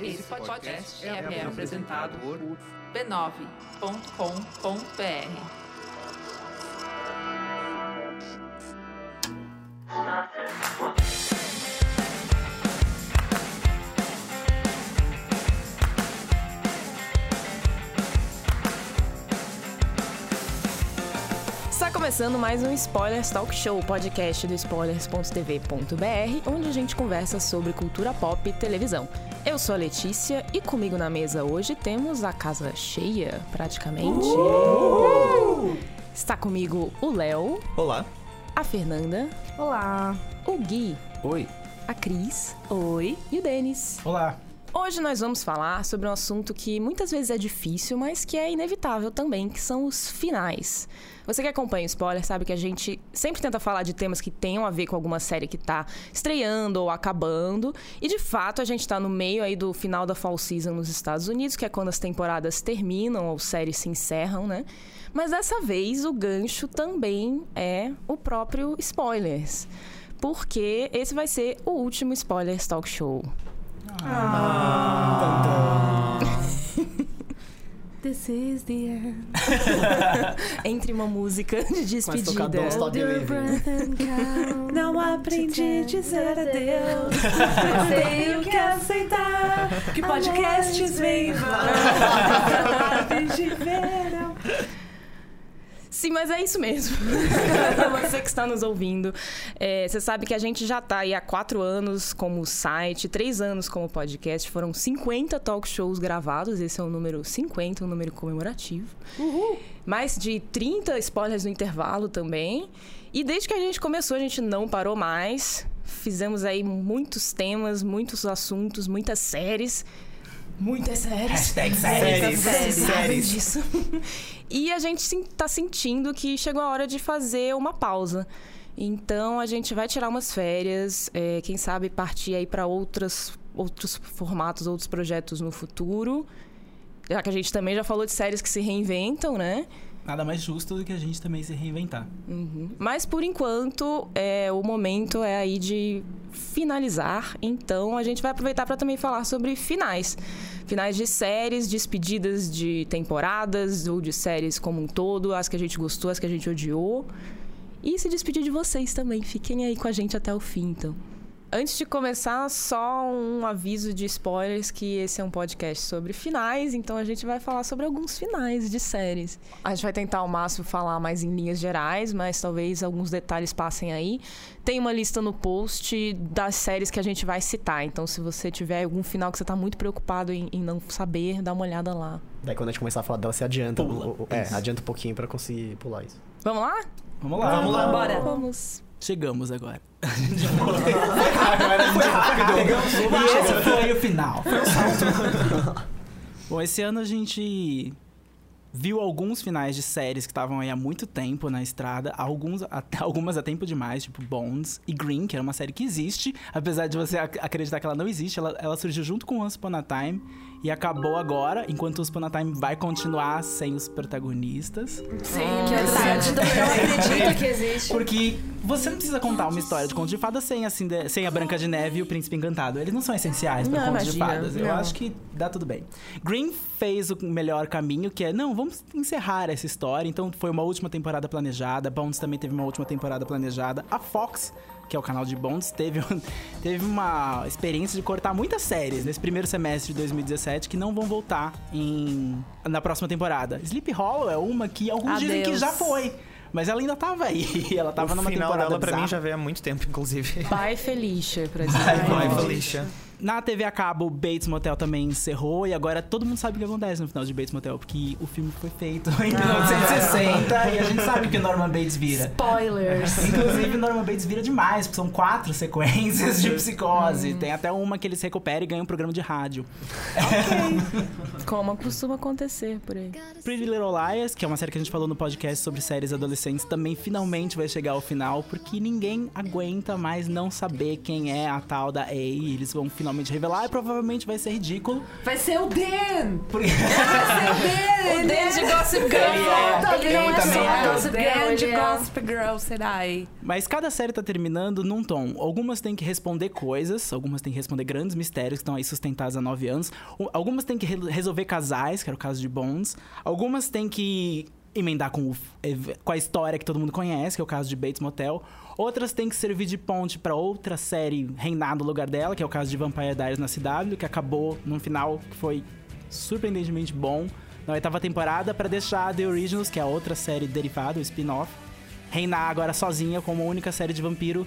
Esse podcast é, é apresentado por b9.com.br. Está começando mais um Spoilers Talk Show, podcast do spoilers.tv.br, onde a gente conversa sobre cultura pop e televisão. Eu sou a Letícia e comigo na mesa hoje temos a casa cheia, praticamente. Está comigo o Léo, Olá. a Fernanda, Olá. o Gui, Oi. a Cris, oi, e o Denis. Olá. Hoje nós vamos falar sobre um assunto que muitas vezes é difícil, mas que é inevitável também, que são os finais. Você que acompanha o spoiler sabe que a gente sempre tenta falar de temas que tenham a ver com alguma série que tá estreando ou acabando. E de fato a gente tá no meio aí do final da fall season nos Estados Unidos, que é quando as temporadas terminam ou séries se encerram, né? Mas dessa vez o gancho também é o próprio spoilers. Porque esse vai ser o último Spoilers Talk Show. This is the end. Entre uma música de despedida. tocar Don't. Não aprendi a dizer adeus. Eu tenho que aceitar que podcasts vêm e vão. De verão. Sim, mas é isso mesmo. você que está nos ouvindo. É, você sabe que a gente já está aí há quatro anos como site, três anos como podcast. Foram 50 talk shows gravados. Esse é o número 50, um número comemorativo. Mais de 30 spoilers no intervalo também. E desde que a gente começou, a gente não parou mais. Fizemos aí muitos temas, muitos assuntos, muitas séries. Muitas séries. Hashtag séries. séries. Séries. disso. E a gente sim- tá sentindo que chegou a hora de fazer uma pausa. Então a gente vai tirar umas férias, é, quem sabe partir aí para outros formatos, outros projetos no futuro. Já que a gente também já falou de séries que se reinventam, né? Nada mais justo do que a gente também se reinventar. Mas por enquanto, é, o momento é aí de finalizar. Então a gente vai aproveitar para também falar sobre finais. Finais de séries, despedidas de temporadas ou de séries como um todo, as que a gente gostou, as que a gente odiou. E se despedir de vocês também. Fiquem aí com a gente até o fim, então. Antes de começar, só um aviso de spoilers que esse é um podcast sobre finais, então a gente vai falar sobre alguns finais de séries. A gente vai tentar ao máximo falar mais em linhas gerais, mas talvez alguns detalhes passem aí. Tem uma lista no post das séries que a gente vai citar, então se você tiver algum final que você tá muito preocupado em, em não saber, dá uma olhada lá. Daí quando a gente começar a falar dela, você adianta. Pula. o- o- é, adianta um pouquinho pra conseguir pular isso. Vamos lá? Vamos lá. Vamos lá. Bora. Vamos. Chegamos agora. e esse foi o final. Foi o salto. Bom, esse ano a gente viu alguns finais de séries que estavam aí há muito tempo na estrada, alguns até, algumas há tempo demais, tipo Bones e Green, que era uma série que existe, apesar de você ac- acreditar que ela não existe, ela, ela surgiu junto com Once Upon a Time e acabou agora, enquanto Once Upon a Time vai continuar sem os protagonistas. Sim, que é verdade. Eu acredito que existe. Porque você não precisa contar uma história de conto de fadas sem, assim, sem a Branca de Neve e o Príncipe Encantado. Eles não são essenciais para Não, contos de fadas. Eu não. acho que dá tudo bem. Green fez o melhor caminho, que é, não, vamos encerrar essa história. Então foi uma última temporada planejada. Bones também teve uma última temporada planejada. A Fox, que é o canal de Bones, teve, teve uma experiência de cortar muitas séries nesse primeiro semestre de 2017 que não vão voltar em, na próxima temporada. Sleep Hollow é uma que alguns dizem que Adeus. já foi. Mas ela ainda tava aí. Ela tava o numa final temporada dela pra mim já veio há muito tempo, inclusive. Bye, Felicia, pra dizer. Vai, Felicia. Na TV a cabo, Bates Motel também encerrou e agora todo mundo sabe o que acontece no final de Bates Motel, porque o filme foi feito em 1960 e a gente sabe que o Norman Bates vira. Spoilers. Inclusive, Norman Bates vira demais, porque são quatro sequências de psicose. Tem até uma que ele se recupera e ganha um programa de rádio. Como costuma acontecer por aí. Pretty Little Liars, que é uma série que a gente falou no podcast sobre séries adolescentes, também finalmente vai chegar ao final, porque ninguém aguenta mais não saber quem é a tal da A. E eles vão finalmente finalmente revelar e provavelmente vai ser ridículo. Vai ser o Dan! Porque... O desde Gossip Girl. Ele é- Ele não é só é. Gossip Girl, de Gossip Girl, será? Mas cada série tá terminando num tom. Algumas têm que responder coisas, algumas têm que responder grandes mistérios que estão aí sustentados há nove anos. O- Algumas têm que re- resolver casais, que era o caso de Bones. Algumas têm que emendar com, o- ev- com a história que todo mundo conhece, que é o caso de Bates Motel. Outras têm que servir de ponte pra outra série reinar no lugar dela, que é o caso de Vampire Diaries na CW, que acabou num final que foi surpreendentemente bom na oitava temporada, pra deixar The Originals, que é a outra série derivada, o spin-off, reinar agora sozinha como a única série de vampiro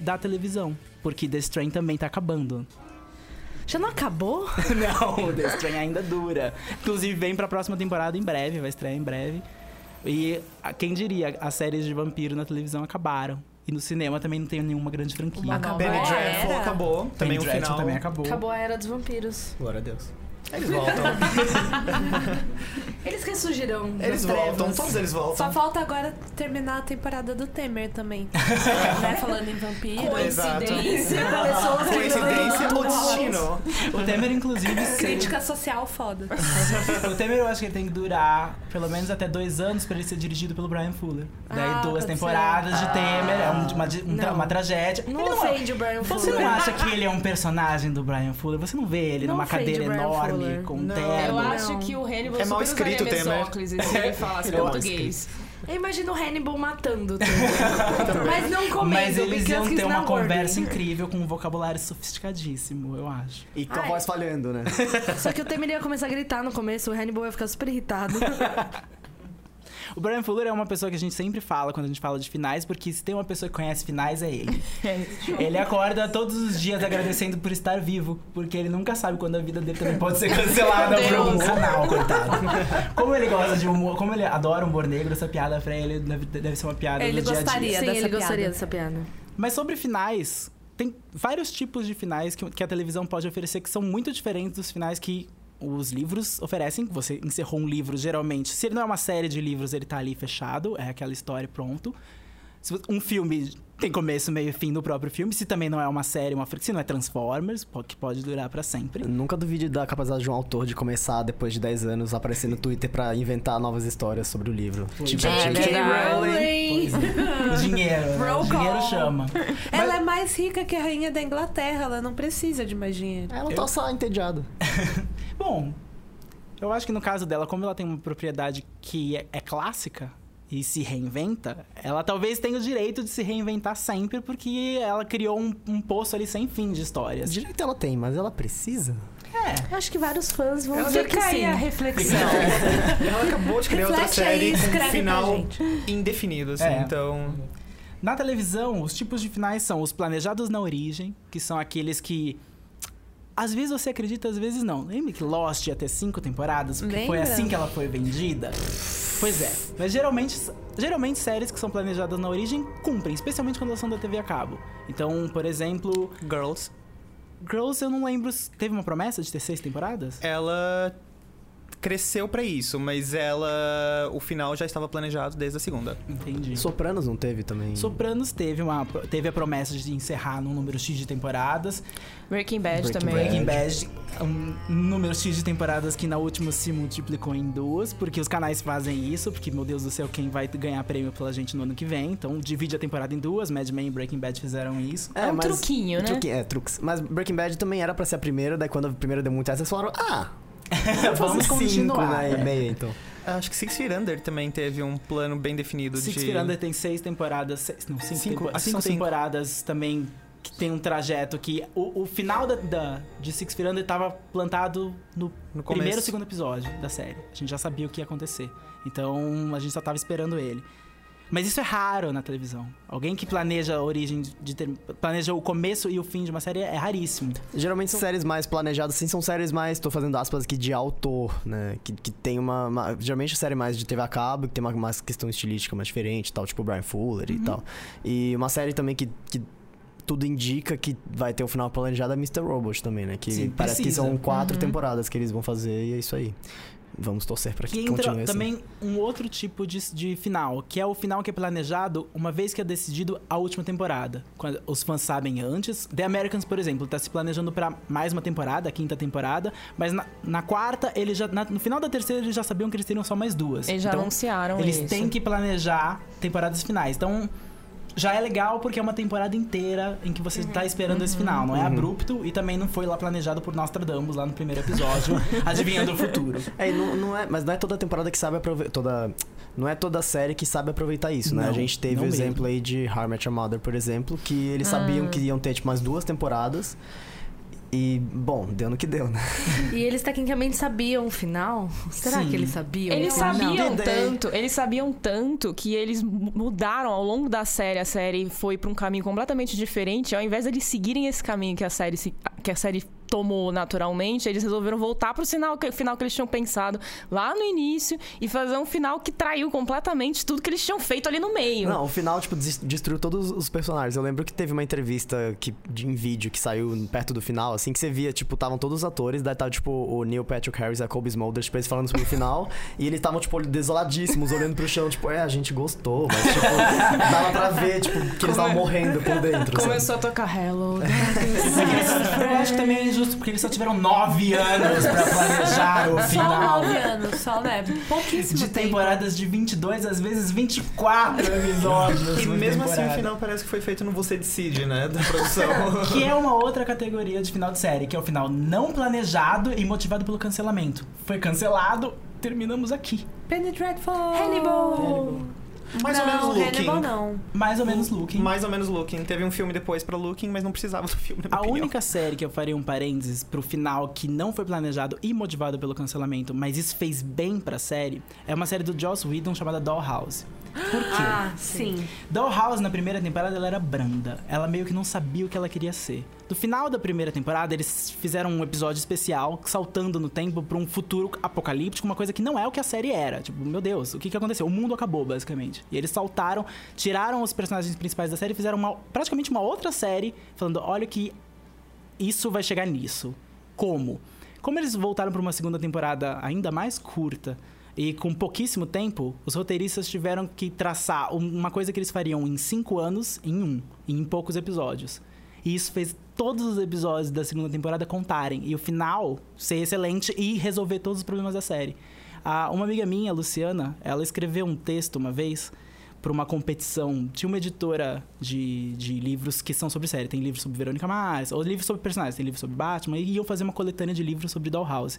da televisão. Porque The Strain também tá acabando. Já não acabou? Não, The Strain ainda dura. Inclusive, vem pra próxima temporada em breve, vai estrear em breve. E quem diria, as séries de vampiro na televisão acabaram. E no cinema também não tem nenhuma grande franquia. Acabou. Penny Dreadful acabou. Também o Penny Dreadful final. também acabou. Acabou a era dos vampiros. Glória a Deus. Eles voltam. Eles ressurgirão. eles voltam. trevas. Todos eles voltam. Só falta agora terminar a temporada do Temer também. né? Falando em vampiro. Coincidência. Pessoas Coincidência ou destino? O Temer, inclusive, Crítica social foda. O Temer eu acho que ele tem que durar pelo menos até dois anos pra ele ser dirigido pelo Brian Fuller. Daí Ah, duas temporadas de Temer, é um- uma, um tra- uma tragédia. Não Ele não- ofende o Brian Você Fuller. não acha que ele é um personagem do Brian Fuller? Você não vê ele Não numa cadeira enorme, Fuller. com Não. terno? Eu acho que o Hannibal É mal escrito, usaria Temer. Mesóclise se ele falasse Ele é português. Eu imagino o Hannibal matando tudo. Mas não comendo, Mas eles iam ter uma conversa incrível com um vocabulário sofisticadíssimo, eu acho. E com a voz falhando, né? Só que o Temer ia começar a gritar no começo, o Hannibal ia ficar super irritado. O Brian Fuller é uma pessoa que a gente sempre fala quando a gente fala de finais, porque se tem uma pessoa que conhece finais é ele. ele acorda todos os dias agradecendo por estar vivo, porque ele nunca sabe quando a vida dele também pode ser cancelada por algum canal, coitado. Como ele gosta de humor, como ele adora humor negro, essa piada pra ele deve, deve ser uma piada Ele do dia a dia. gostaria. Sim, dessa ele gostaria piada. dessa piada. Mas sobre finais, tem vários tipos de finais que, que a televisão pode oferecer que são muito diferentes dos finais que os livros oferecem. Você encerrou um livro, geralmente. Se ele não é uma série de livros, ele tá ali fechado, é aquela história pronto. Um filme tem começo, meio e fim no próprio filme. Se também não é uma série, uma se não é Transformers, que pode durar pra sempre. Nunca duvide da capacidade de um autor de começar, depois de 10 anos, a aparecer no Twitter pra inventar novas histórias sobre o livro. Tipo, é, tipo, verdade. Rowling. O dinheiro, né? Dinheiro call. chama. Ela é mais rica que a rainha da Inglaterra. Ela não precisa de mais dinheiro. ela tá só entediada. Bom, eu acho que no caso dela, como ela tem uma propriedade que é, é clássica e se reinventa, ela talvez tenha o direito de se reinventar sempre, porque ela criou um, um poço ali sem fim de histórias. Direito ela tem, mas ela precisa? É. Eu acho que vários fãs vão dizer que sim. a reflexão. Ela acabou de criar outra Reflete aí, série com um final indefinido, assim. É. Então. Na televisão, os tipos de finais são os planejados na origem, que são aqueles que. Às vezes você acredita, às vezes não. Lembra que Lost ia ter cinco temporadas? Porque foi Lembra? assim que ela foi vendida? Pois é. Mas geralmente, geralmente séries que são planejadas na origem cumprem, especialmente quando elas são da TV a cabo. Então, por exemplo, Girls. Girls eu não lembro. Teve uma promessa de ter seis temporadas? Ela cresceu pra isso, mas ela. O final já estava planejado desde a segunda. Entendi. Sopranos não teve também? Sopranos teve, uma, teve a promessa de encerrar num número X de temporadas. Breaking Bad Breaking também. Breaking Bad, um número X de temporadas que na última se multiplicou em duas, porque os canais fazem isso, porque, meu Deus do céu, quem vai ganhar prêmio pela gente no ano que vem? Então, divide a temporada em duas, Mad Men e Breaking Bad fizeram isso. É um truquinho, né? Truque- é, truques. Mas Breaking Bad também era pra ser a primeira, daí quando a primeira deu muito essa, eles falaram, ah, Vamos fazer cinco continuar. né, e meia, então. Acho que Six Feet Under também teve um plano bem definido Six de. Feet Under tem seis temporadas, seis, não, cinco, Cinco, tempo- que cinco são cinco. temporadas também que tem um trajeto que o, o final da, da- de Six Feet Under tava plantado no No primeiro e segundo episódio da série. A gente já sabia o que ia acontecer. Então a gente só tava esperando ele. Mas isso é raro na televisão. Alguém que planeja a origem de ter, planeja o começo e o fim de uma série é raríssimo. Geralmente séries mais planejadas, assim, são séries mais, tô fazendo aspas aqui, de autor, né? Que, que tem uma, uma- Geralmente série mais de TV a cabo, que tem uma, uma questão estilística mais diferente tal, tipo Brian Fuller e tal. E uma série também que, que tudo indica que vai ter o final planejado é Mr. Robot também, né? Que Sim, parece que precisa. são quatro Uhum. temporadas que eles vão fazer e é isso aí. Vamos torcer pra que, Que entra continue assim. também um outro tipo de, de final, que é o final que é planejado uma vez que é decidido a última temporada. Quando os fãs sabem antes. The Americans, por exemplo, tá se planejando pra mais uma temporada, a quinta temporada, mas na, na quarta, ele já, na- no final da terceira, eles já sabiam que eles teriam só mais duas. Eles já então, anunciaram eles isso. têm que planejar temporadas finais. Então, já é legal porque é uma temporada inteira em que você Uhum. tá esperando esse final. Não é abrupto e também não foi lá planejado por Nostradamus lá no primeiro episódio, adivinhando o futuro. É, não, não é, mas não é toda temporada que sabe aproveitar. Toda, não é toda série que sabe aproveitar isso, né? Não, A gente teve o mesmo. exemplo aí de How I Met Your Mother, por exemplo, que eles sabiam que iam ter tipo umas duas temporadas. E, bom, deu no que deu, né? E eles tecnicamente sabiam o final? Será Sim. que eles sabiam? Eles sabiam Não. tanto, eles sabiam tanto que eles mu- mudaram ao longo da série. A série foi pra um caminho completamente diferente. Ao invés de eles seguirem esse caminho que a série, se- que a série tomou naturalmente, eles resolveram voltar pro final que, final que eles tinham pensado lá no início e fazer um final que traiu completamente tudo que eles tinham feito ali no meio. Não, o final, tipo, des- destruiu todos os personagens. Eu lembro que teve uma entrevista que, de, em vídeo que saiu perto do final, assim, que você via, tipo, estavam todos os atores, daí tava, tipo, o Neil Patrick Harris e a Kobe Smulders, tipo, eles falando sobre o final, e eles estavam, tipo, desoladíssimos, olhando pro chão, tipo, é, a gente gostou, mas, tipo, dava pra ver, tipo, que eles estavam morrendo por dentro, sabe? Começou a tocar Hello. Eu acho que também injusto porque eles só tiveram nove anos pra planejar o Só final. nove anos, só, né? Pouquíssimo De tempo. temporadas de 22, às vezes 24 episódios. E mesmo assim o temporada. final parece que foi feito no Você Decide, né? Da produção. Que é uma outra categoria de final de série, que é o final não planejado e motivado pelo cancelamento. Foi cancelado, terminamos aqui. Penny Dreadful. Hannibal. Mais não, ou menos Looking. Hannibal não. Mais ou menos looking. Mais ou menos Looking. Teve um filme depois pra Looking, mas não precisava do filme, na minha A opinião. única série que eu faria um parênteses pro final que não foi planejado e motivado pelo cancelamento, mas isso fez bem pra série, é uma série do Joss Whedon chamada Dollhouse. Por quê? Ah, sim. Dollhouse, na primeira temporada, ela era branda. Ela meio que não sabia o que ela queria ser. No final da primeira temporada, eles fizeram um episódio especial, saltando no tempo pra um futuro apocalíptico, uma coisa que não é o que a série era. Tipo, meu Deus, o que, que aconteceu? O mundo acabou, basicamente. E eles saltaram, tiraram os personagens principais da série e fizeram uma- praticamente uma outra série, falando, olha que isso vai chegar nisso. Como? Como eles voltaram para uma segunda temporada ainda mais curta e com pouquíssimo tempo, os roteiristas tiveram que traçar um- uma coisa que eles fariam em cinco anos em um, em poucos episódios. E isso fez todos os episódios da segunda temporada contarem. E o final ser excelente e resolver todos os problemas da série. Ah, uma amiga minha, Luciana, ela escreveu um texto uma vez para uma competição. Tinha uma editora de, de livros que são sobre série. Tem livros sobre Verônica Mars, ou livros sobre personagens, tem livros sobre Batman, e iam fazer uma coletânea de livros sobre Dollhouse.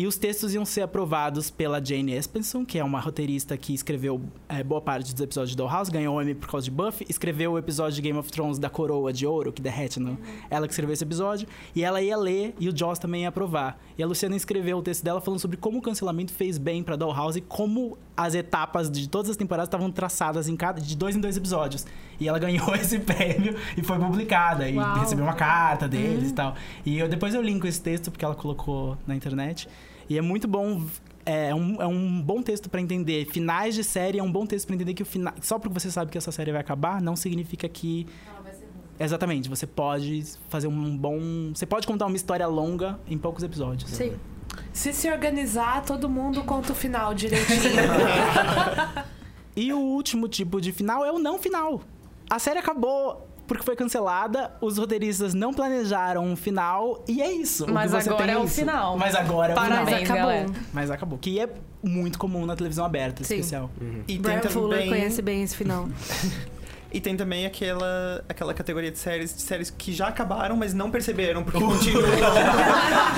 E os textos iam ser aprovados pela Jane Espenson, que é uma roteirista que escreveu é, boa parte dos episódios de Dollhouse, ganhou o Emmy por causa de Buffy, escreveu o episódio de Game of Thrones da Coroa de Ouro, que derrete no... Ela que escreveu esse episódio, e ela ia ler, e o Joss também ia aprovar. E a Luciana escreveu o texto dela falando sobre como o cancelamento fez bem pra Dollhouse e como as etapas de todas as temporadas estavam traçadas em cada de dois em dois episódios. E ela ganhou esse prêmio e foi publicada. E Uau. recebeu uma carta deles e tal. E eu, depois eu linko esse texto porque ela colocou na internet. E é muito bom. É um, é um bom texto pra entender finais de série, é um bom texto pra entender que o final. Só porque você sabe que essa série vai acabar, não significa que. Exatamente, você pode fazer um bom. Você pode contar uma história longa em poucos episódios. Sim. Se se organizar, todo mundo conta o final direitinho. E o último tipo de final é o não final. A série acabou porque foi cancelada, os roteiristas não planejaram um final e é isso. Mas você agora tem é o isso. final. Mas agora é o final. Parabéns, acabou. galera. Mas acabou. Que é muito comum na televisão aberta, Sim. especial. E tem Brian Fuller conhece bem esse final. e tem também aquela, aquela categoria de séries, de séries que já acabaram, mas não perceberam, porque continuam,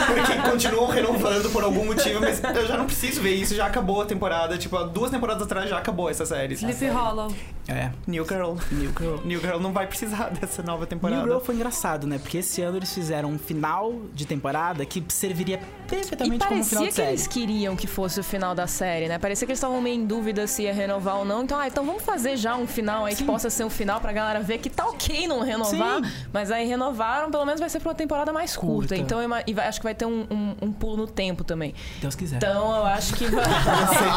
porque continuam renovando por algum motivo, mas eu já não preciso ver isso, já acabou a temporada, tipo, há duas temporadas atrás já acabou essa série. Sleepy Hollow. É. New Girl. New Girl. New Girl não vai precisar dessa nova temporada. New Girl foi engraçado, né? Porque esse ano eles fizeram um final de temporada que serviria E perfeitamente como um final parecia de que série. eles queriam que fosse o final da série, né? Parecia que eles estavam meio em dúvida se ia renovar ou não. Então, ah, então vamos fazer já um final aí que possa ser ser um final pra galera ver que tá ok não renovar. Mas aí renovaram, pelo menos vai ser pra uma temporada mais curta. Curta. Então eu e vai- acho que vai ter um, um- um pulo no tempo também. Deus quiser. Então eu acho que vai.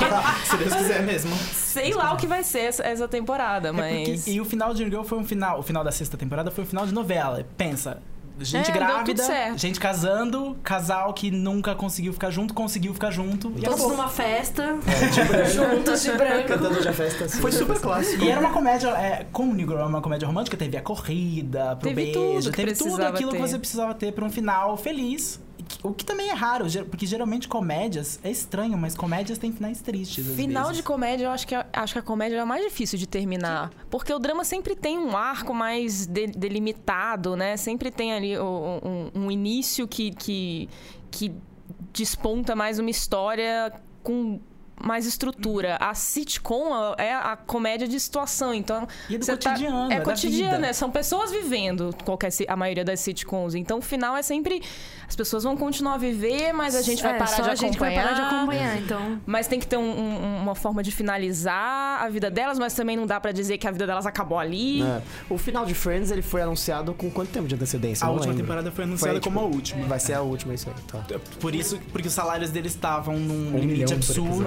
Se Deus quiser mesmo. Sei lá o que vai ser essa, essa temporada, É porque- mas. e o final de Girl foi um final, o final da sexta temporada foi um final de novela. Pensa, gente É, grávida, gente casando, casal que nunca conseguiu ficar junto, conseguiu ficar junto. E, Todos numa festa, de branco. juntos de branco. Cantando já festa assim. Foi super clássico. E era uma comédia, é, como New Girl é uma comédia romântica, teve a corrida, pro Teve beijo, tudo que teve tudo aquilo que ter. você precisava ter pra um final feliz. O que também é raro, porque geralmente comédias, é estranho, mas comédias têm finais tristes. Final vezes. de comédia, eu acho que, a- acho que a comédia é a mais difícil de terminar. Porque o drama sempre tem um arco mais de- delimitado, né? Sempre tem ali o- um, um início que, que, que desponta mais uma história com mais estrutura. A sitcom é a comédia de situação, então... E é do tá- cotidiano, é é da cotidiano, vida. né? São pessoas vivendo qualquer, a maioria das sitcoms. Então, o final é sempre... As pessoas vão continuar a viver, mas a gente vai É, parar só de a gente vai acompanhar. parar de acompanhar, então. Mas tem que ter um- um- uma forma de finalizar a vida delas, mas também não dá pra dizer que a vida delas acabou ali. É. O final de Friends ele foi anunciado com quanto tempo de antecedência? A Não última lembro. temporada foi anunciada Foi, como a tipo, última. Vai ser a última, isso aí. Tá. Por isso, porque os salários deles estavam num Um limite absurdo.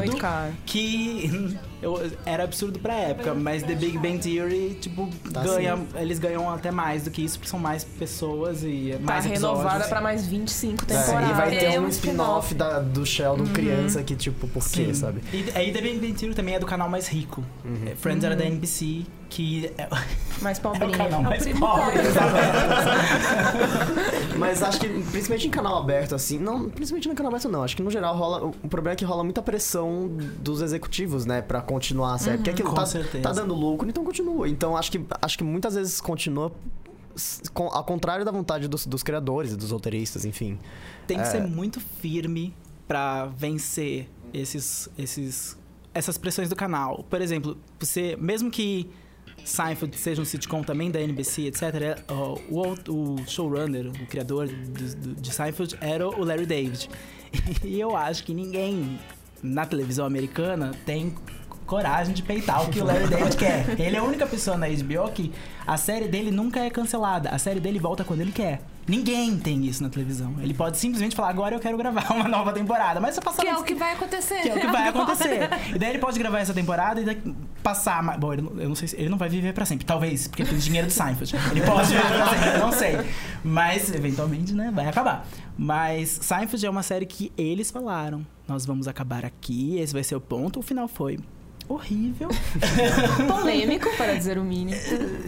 Que eu- era absurdo pra época, mas The Big Bang Theory, tipo, Tá ganha, eles ganham até mais do que isso, porque são mais pessoas e Tá mais renovada episódios. pra mais 25 É, temporadas. e vai ter É um um spin-off do Sheldon criança que, tipo, por quê, sabe? E aí The Big Bang Theory também é do canal mais rico. Uhum. É, Friends era da NBC, que é, Mais é o canal mais primo pobre. Mas acho que, principalmente em canal aberto, assim, não, principalmente no canal aberto não, acho que no geral rola, o problema é que rola muita pressão dos executivos, né, pra continuar a série, porque aquilo com tá, certeza. tá dando lucro, então continua. Então acho que, acho que muitas vezes continua ao contrário da vontade dos, dos criadores e dos roteiristas, enfim. Tem que É. ser muito firme pra vencer esses, esses, essas pressões do canal. Por exemplo, você, mesmo que Seinfeld seja um sitcom também da NBC, etc., é, o, o showrunner, o criador do- do- de Seinfeld era o Larry David. E eu acho que ninguém na televisão americana tem coragem de peitar o que o Larry David quer. Ele é a única pessoa na HBO que a série dele nunca é cancelada. A série dele volta quando ele quer. Ninguém tem isso na televisão. Ele pode simplesmente falar, agora eu quero gravar uma nova temporada. Mas se passar Que é o que vai acontecer. que é o que vai agora. acontecer. E daí ele pode gravar essa temporada e daqui- passar. mais- Bom, eu não sei se ele não vai viver pra sempre. Talvez, porque tem dinheiro de Seinfeld. Ele pode viver pra sempre, eu não sei. Mas, eventualmente, né, vai acabar. Mas Seinfeld é uma série que eles falaram. Nós vamos acabar aqui, esse vai ser o ponto. O final foi horrível. Polêmico, para dizer o mínimo.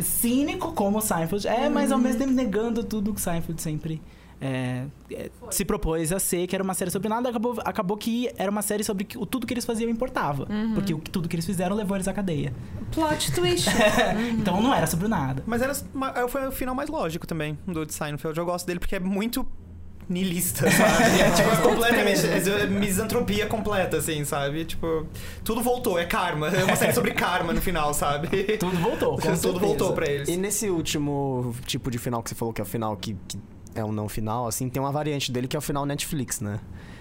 cínico como Seinfeld é, mas ao mesmo tempo negando tudo que Seinfeld sempre é, é, se propôs a ser, que era uma série sobre nada, acabou, acabou que era uma série sobre que, o tudo que eles faziam importava. Porque o, tudo que eles fizeram levou eles à cadeia. Plot twist. Então não era sobre o nada. Mas era, foi o final mais lógico também do de Seinfeld. Eu gosto dele porque é muito niilista, sabe? É tipo, completamente. É misantropia completa, assim, sabe? Tipo, tudo voltou, é karma. É uma série sobre karma no final, sabe? Tudo voltou. com Tudo certeza. voltou pra eles. E nesse último tipo de final que você falou que é o final que, que é um não final, assim, tem uma variante dele que é o final Netflix, né?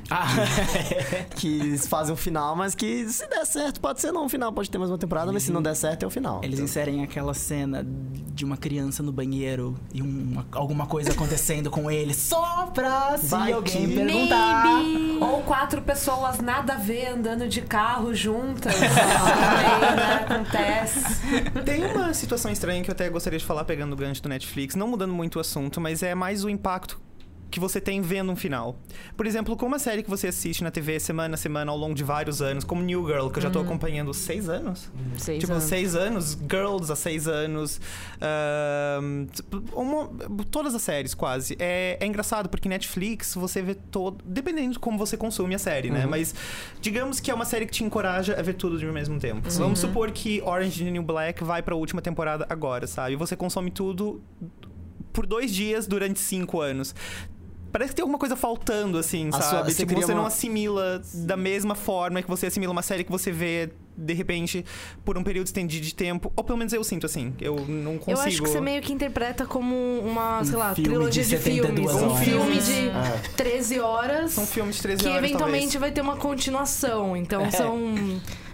Ah, Que eles fazem um final, mas que se der certo, pode ser não um final, pode ter mais uma temporada, mas se não der certo, é o final. eles Então, inserem aquela cena de uma criança no banheiro e uma- alguma coisa acontecendo com ele só pra se Vai alguém que- perguntar. Ou quatro pessoas nada a ver andando de carro juntas. Também, né? Acontece. Tem uma situação estranha que eu até gostaria de falar pegando o gancho do Netflix, não mudando muito o assunto, mas é mais o impacto que você tem vendo um final. Por exemplo, com uma série que você assiste na TV semana a semana ao longo de vários anos, como New Girl, que eu já tô acompanhando seis anos. Seis tipo, anos. seis anos, Girls há seis anos, ahn, tipo, uma- todas as séries quase. É, é engraçado porque Netflix você vê todo, dependendo de como você consome a série, né? Mas digamos que é uma série que te encoraja a ver tudo de mesmo tempo. Vamos supor que Orange New Black vai pra última temporada agora, sabe? Você consome tudo por dois dias durante cinco anos. Parece que tem alguma coisa faltando, assim, A sua- sabe? você tipo, você não uma- assimila da mesma forma que você assimila uma série que você vê, de repente, por um período estendido de tempo. Ou pelo menos eu sinto assim. Eu não consigo. Eu acho que você meio que interpreta como uma, sei lá, trilogia de de, filmes. 72 Um filme de É. 13 horas. São filmes de 13 que horas, eventualmente talvez. vai ter uma continuação. Então É. são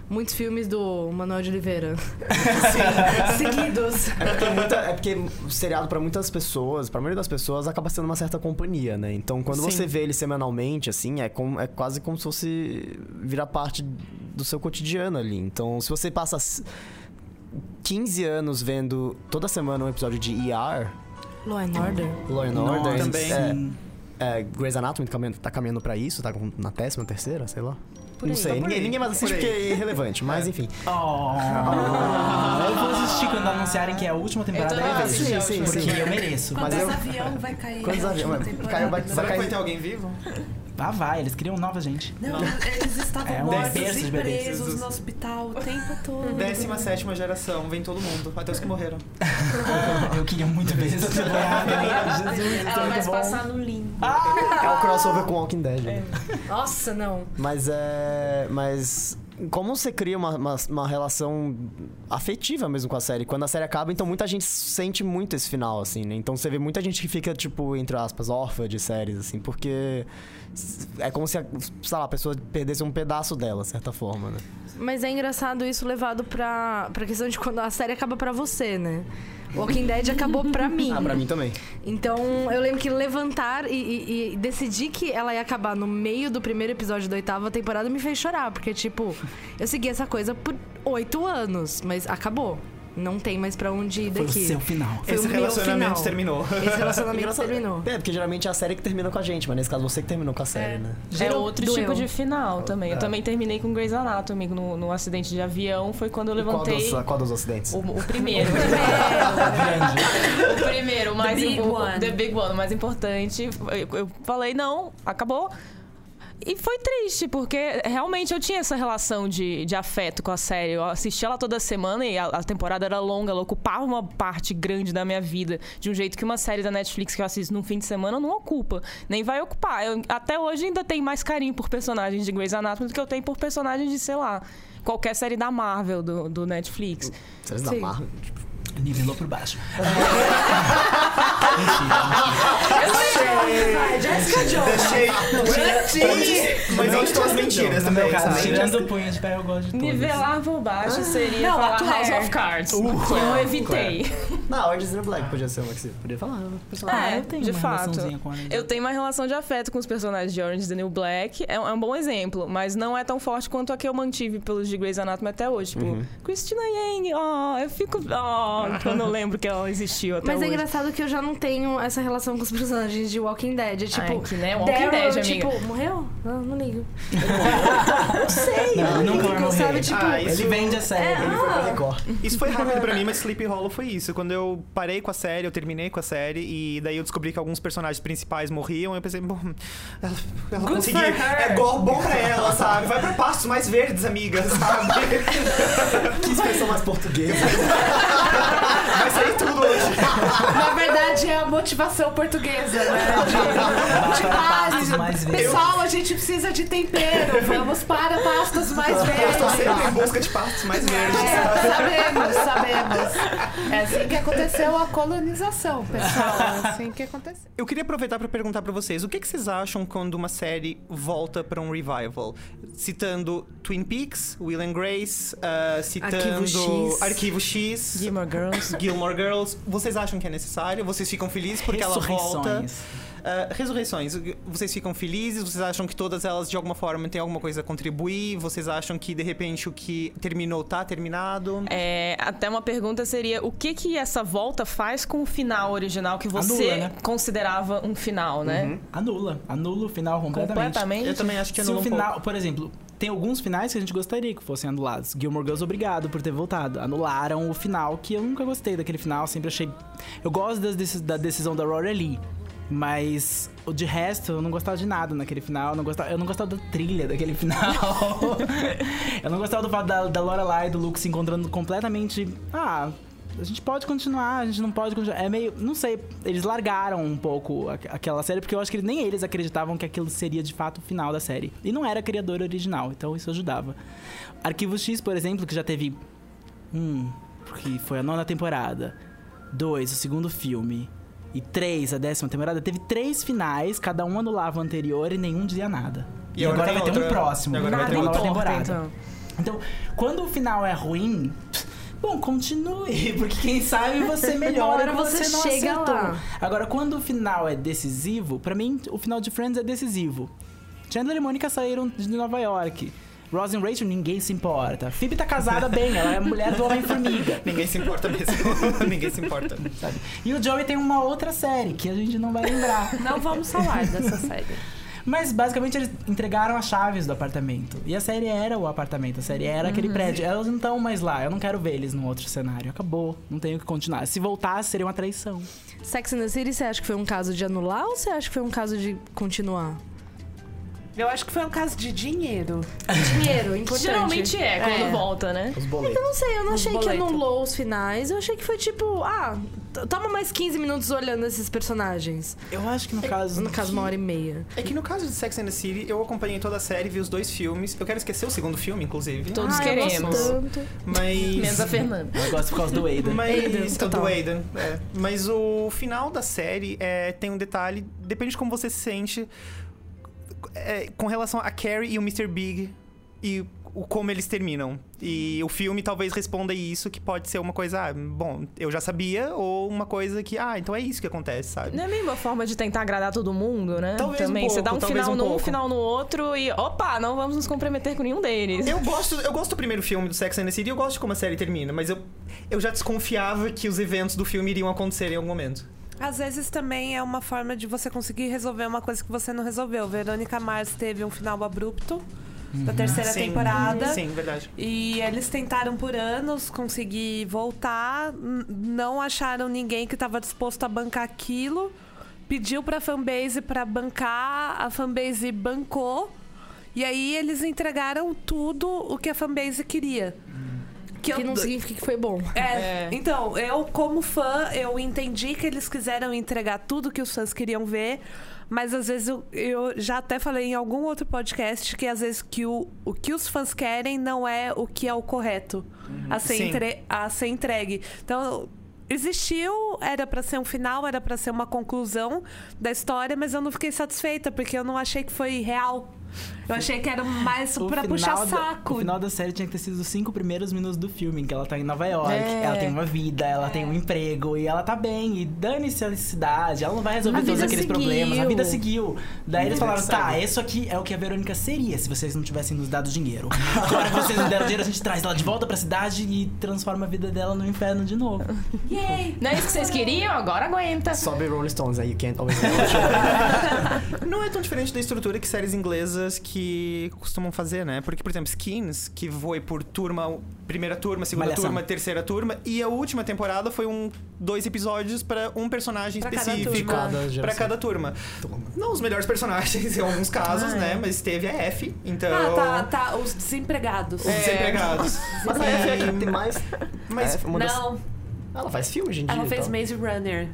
muitos filmes do Manuel de Oliveira. Seguidos. É porque, muita- é porque o seriado pra muitas pessoas, pra maioria das pessoas, acaba sendo uma certa companhia, né? Então quando Sim. você vê ele semanalmente, assim, é, como, é quase como se fosse virar parte do seu cotidiano ali. Então se você passa s- 15 anos vendo toda semana um episódio de ER, Law and Order. Law and Order, também. é, sim. é, Grey's Anatomy tá caminhando, tá caminhando pra isso, tá com- na décima terceira, sei lá. Por Não aí. sei, Tá ninguém, aí, ninguém mais assiste por porque aí. é irrelevante, mas enfim. Oh. Eu vou assistir quando anunciarem que é a última temporada. Eu Eu, também vejo. assisti a sim, Porque sim. eu mereço. Mas Quantos eu- avião vai cair? Quantos última Vai- caiu- vai- cair- vai ter alguém vivo? Ah, vai, eles criam nova gente. Não, eles estavam É mortos e bebês. presos no hospital o tempo todo. 17 geração, vem todo mundo, até os que morreram. Eu queria muito ver essa temporada. Jesus, é Ela vai se bom. passar no limbo. É o crossover com Walking Dead. né? Nossa, não. Mas é. Mas. Como você cria uma, uma, uma relação afetiva mesmo com a série? Quando a série acaba, então muita gente sente muito esse final, assim, né? Então você vê muita gente que fica, tipo, entre aspas, órfã de séries, assim, porque. É como se, a, sei lá, a pessoa perdesse um pedaço dela, de certa forma, né? Mas é engraçado isso levado pra, pra questão de quando a série acaba pra você, né? Walking Dead acabou pra mim. Ah, pra mim também. Então, eu lembro que levantar e, e- e decidir que ela ia acabar no meio do primeiro episódio da oitava temporada me fez chorar. Porque, tipo, eu segui essa coisa por oito anos, mas acabou. Não tem mais pra onde ir Foi o daqui. seu final. Foi Esse o relacionamento final. terminou. Esse relacionamento Engraçado. terminou. É, porque geralmente é a série que termina com a gente, mas nesse caso você que terminou com a série, né? É outro doeu. tipo de final também. É. Eu também terminei com Grey's Anatomy no, no acidente de avião. Foi quando eu E Qual levantei. dos, qual dos acidentes? O, o primeiro. o primeiro, o mais big o- one. The big one, o mais importante. Eu, eu falei, não, acabou. E foi triste, porque realmente eu tinha essa relação de, de afeto com a série. Eu assistia ela toda semana e a, a temporada era longa, ela ocupava uma parte grande da minha vida. De um jeito que uma série da Netflix que eu assisto num fim de semana não ocupa. Nem vai ocupar. Eu, até hoje ainda tenho mais carinho por personagens de Grey's Anatomy do que eu tenho por personagens de, sei lá, qualquer série da Marvel, do, do Netflix. Séries da. Marvel. Nivelou por baixo. Jessica Jones. Deixei. Mas onde estão as mentiras No meu caso, tirando o punho de pé, eu gosto de todos. Nivelar por baixo seria Não, falar atual. House of Cards. que eu evitei. Não, Orange is the New Black podia ser uma que você podia falar. Ah, É, eu tenho de uma fato. a. Eu tenho uma relação de afeto com os personagens de Orange is the New Black. É um, é um bom exemplo, mas não é tão forte quanto a que eu mantive pelos de Grey's Anatomy até hoje. Tipo, Christina Yang, ó, eu fico. Quando eu lembro que ela existiu até Mas é hoje. engraçado que eu já não tenho essa relação com os personagens de Walking Dead. É tipo. Ai, que, né, Walking Daryl, Dead, amiga. tipo, morreu? Não, não ligo. Não, não nunca vai ligo, morrer. sabe? Tipo, Ah, isso- Ele vende a série. Ele foi pra Record. Isso foi rápido pra mim, mas Sleepy Hollow foi isso. Quando eu parei com a série, eu terminei com a série, e daí eu descobri que alguns personagens principais morriam, eu pensei, bom, ela, ela conseguiu. É bom, bom pra ela, sabe? Vai pra pastos mais verdes, amiga, sabe? Que expressão mais portuguesa. Vai sair tudo hoje. Na verdade, é a motivação portuguesa, né? De, de verdes. Pessoal, a gente precisa de tempero. Vamos para pastos mais Eu estou sempre em verdes. busca de pastos mais verdes. É, sabemos, sabemos. É assim que aconteceu a colonização, pessoal. É assim que aconteceu. Eu queria aproveitar pra perguntar pra vocês, o que, que vocês acham quando uma série volta pra um revival? Citando Twin Peaks, Will and Grace, ah, citando Arquivo X. Arquivo X, Gilmore Girls. Gilmore Girls. Vocês acham que é necessário? Vocês ficam felizes porque ela volta? Ressurreições. Ah, ressurreições. Vocês ficam felizes? Vocês acham que todas elas de alguma forma têm alguma coisa a contribuir? Vocês acham que de repente o que terminou tá terminado? É, até uma pergunta seria: o que que essa volta faz com o final original que você Anula, né? considerava um final, né? Uhum. Anula. Anula o final completamente. Completamente. Eu também acho que Se anula o um final, pouco. por exemplo, tem alguns finais que a gente gostaria que fossem anulados. Gilmore Girls, obrigado por ter voltado. Anularam o final, que eu nunca gostei daquele final, sempre achei. Eu gosto das da decisão da Rory Lee. Mas o de resto, eu não gostava de nada naquele final. Eu não gostava, eu não gostava da trilha daquele final. eu não gostava do fato da, da Lorelai e do Luke se encontrando completamente. Ah, a gente pode continuar, a gente não pode continuar. É meio. Não sei, eles largaram um pouco aqu- aquela série, porque eu acho que nem eles acreditavam que aquilo seria de fato o final da série. E não era a criadora original, então isso ajudava. Arquivo X, por exemplo, que já teve. Um, que foi a nona temporada. Dois, o segundo filme. E três, a décima temporada. Teve três finais, cada um anulava o anterior e nenhum dizia nada. E E, agora agora, vai ter um outra- próximo. e agora vai vai ter uma nova temporada. então. Então, quando o final é ruim, bom, continue, porque quem sabe você melhora o que você não chega acertou. lá. Agora, quando o final é decisivo, pra mim, o final de Friends é decisivo. Chandler e Mônica saíram de Nova York. Ross e Rachel, ninguém se importa. Phoebe tá casada bem, ela é a mulher do Homem-Formiga. Ninguém se importa mesmo. Ninguém se importa. Sabe? E o Joey tem uma outra série que a gente não vai lembrar. Não vamos falar dessa série. Mas basicamente eles entregaram as chaves do apartamento. E a série era o apartamento, a série era aquele prédio. Elas não estão mais lá. Eu não quero ver eles num outro cenário. Acabou. Não tenho que continuar. Se voltasse, seria uma traição. Sex and the City, você acha que foi um caso de anular ou você acha que foi um caso de continuar? Eu acho que foi um caso de dinheiro. Dinheiro, importante. Geralmente é, quando É. volta, né? Os boletos. Eu não sei, eu não Os achei que anulou os finais. Eu achei que foi tipo, ah, toma mais 15 minutos olhando esses personagens. Eu acho que no caso. No caso, uma hora e meia. É que no caso de Sex and the City, eu acompanhei toda a série, vi os dois filmes. Eu quero esquecer o segundo filme, inclusive. Todos ah, queremos. Mas. Menos a Fernanda. Eu gosto por causa do Aiden. Mas, Aiden, do. Aiden, é. Mas o final da série é, tem um detalhe, depende de como você se sente é, com relação a Carrie e o Mr. Big e o como eles terminam. E o filme talvez responda isso, que pode ser uma coisa, ah, bom, eu já sabia, ou uma coisa que, ah, então é isso que acontece, sabe? Não é a mesma forma de tentar agradar todo mundo, né? Talvez um Também. você dá um pouco, final um num, pouco. final no outro e, opa, não vamos nos comprometer com nenhum deles. Eu gosto, eu gosto do primeiro filme do Sex and the City eu gosto de como a série termina, mas eu, eu já desconfiava que os eventos do filme iriam acontecer em algum momento. Às vezes também é uma forma de você conseguir resolver uma coisa que você não resolveu. Verônica Mars teve um final abrupto da terceira Sim. temporada. Sim, verdade. E eles tentaram por anos conseguir voltar, não acharam ninguém que estava disposto a bancar aquilo. Pediu pra fanbase pra bancar, a fanbase bancou. E aí eles entregaram tudo o que a fanbase queria. Que Que eu- não significa que foi bom. é, É. então, eu como fã, eu entendi que eles quiseram entregar tudo que os fãs queriam ver, mas às vezes eu, eu já até falei em algum outro podcast que às vezes que o, o que os fãs querem não é o que é o correto a, ser entre- a ser entregue. Então, existiu, era pra ser um final, era pra ser uma conclusão da história, mas eu não fiquei satisfeita porque eu não achei que foi real. Eu achei que era mais O pra puxar da- saco. o final da série tinha que ter sido os cinco primeiros minutos do filme, em que ela tá em Nova York, É. ela tem uma vida, ela tem um emprego e ela tá bem. E dane-se a cidade, ela não vai resolver A todos aqueles seguiu. problemas. A vida seguiu. Daí eles falaram: tá, isso aqui é o que a Verônica seria se vocês não tivessem nos dado dinheiro. Agora que vocês nos deram dinheiro, a gente traz ela de volta pra cidade e transforma a vida dela no inferno de novo. Não é isso que vocês queriam? Agora aguenta. Sobe Rolling Stones aí, you can't always go. Não é tão diferente da estrutura que séries inglesas que costumam fazer, né? Porque, por exemplo, Skins, que foi por turma, primeira turma, segunda Malhação. turma, terceira turma, e a última temporada foi um dois episódios pra um personagem Pra específico turma. Cada pra geração. cada turma. Não os melhores personagens em alguns casos, Ah, é. né? Mas teve a F, então Ah, tá, tá. Os desempregados. os desempregados. Mas a F é que tem mais. Mas é uma das- Não, Ela faz filme dia. ela fez então. Maze Runner.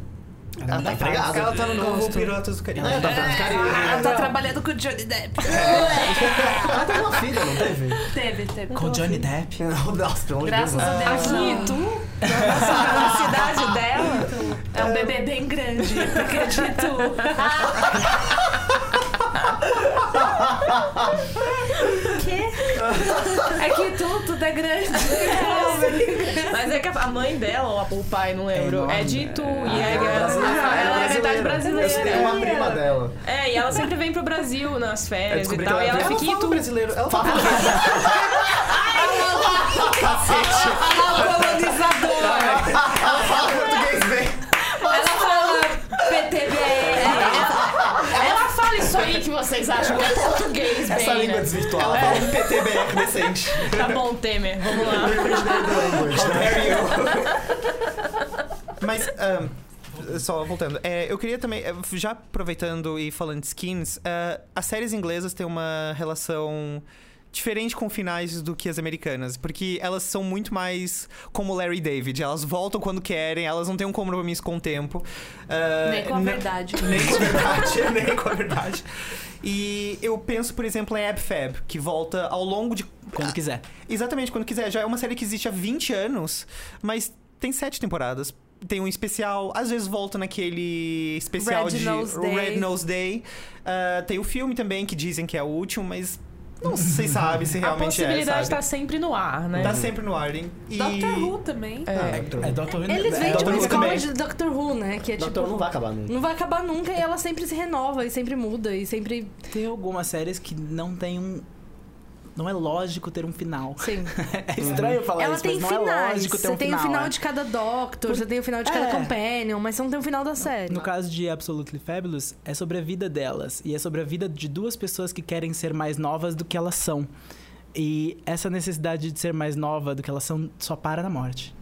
Ela tá empregada. ela tá no novo Piratas do Caribe. É, tá. Ela tá trabalhando com o Johnny Depp. Ela teve uma filha, não teve? teve, teve. Com Johnny Depp. Não, Nossa, pelo amor de Deus. Graças a Deus. Aqui, não. tu? Na cidade dela? É um bebê bem grande, porque é. É que tu, tudo é grande. Mas é que a mãe dela, ou o pai, não lembro, enorme. é de Itu. E É, aí ela é ela, brasileira, ela é metade Eu brasileira. sei uma prima dela. É, e ela sempre vem pro Brasil nas Eu férias e tal. que E ela ela é fica em fala Itu. brasileiro. Ela fala português bem. Ela fala PTBR. Ela fala isso aí que vocês acham que é português, bem, Essa língua né? desvirtuada. Fala um PTBR decente. Tá bom, Temer, vamos lá. Mas, ahn, só voltando, é, eu queria também, é, já aproveitando e falando de skins, ah, as séries inglesas têm uma relação diferente com finais do que as americanas, porque elas são muito mais como Larry David, elas voltam quando querem, elas não têm um compromisso com o tempo. ah, Nem com a não- verdade. nem com a verdade, nem com a verdade. E eu penso, por exemplo, em Ab Fab, que volta ao longo de Quando quiser. Exatamente, quando quiser. Já é uma série que existe há 20 anos, mas tem sete temporadas. Tem um especial, às vezes volta naquele especial Red de Nose. Red Nose Day. Ah, tem o filme também, que dizem que é o último, mas não se sabe se A realmente possibilidade é, está sabe? sempre no ar, né? Tá sempre no ar. hein? E... Doctor Who também. É. É Dr. Who. Eles é, vêm Doctor tipo uma Who escola também. de Doctor Who, né? Que é tipo. Doutor não vai acabar nunca. Não vai acabar nunca e ela sempre se renova e sempre muda e sempre. Tem algumas séries que não tem um. Não é lógico ter um final. Sim. É estranho falar ela isso, tem mas não é finais. lógico ter Você um tem final. o final é. de cada Doctor, você tem o final de cada É. Companion, mas você não tem o final da série. No caso de Absolutely Fabulous, é sobre a vida delas. E é sobre a vida de duas pessoas que querem ser mais novas do que elas são. E essa necessidade de ser mais nova do que elas são só para na morte.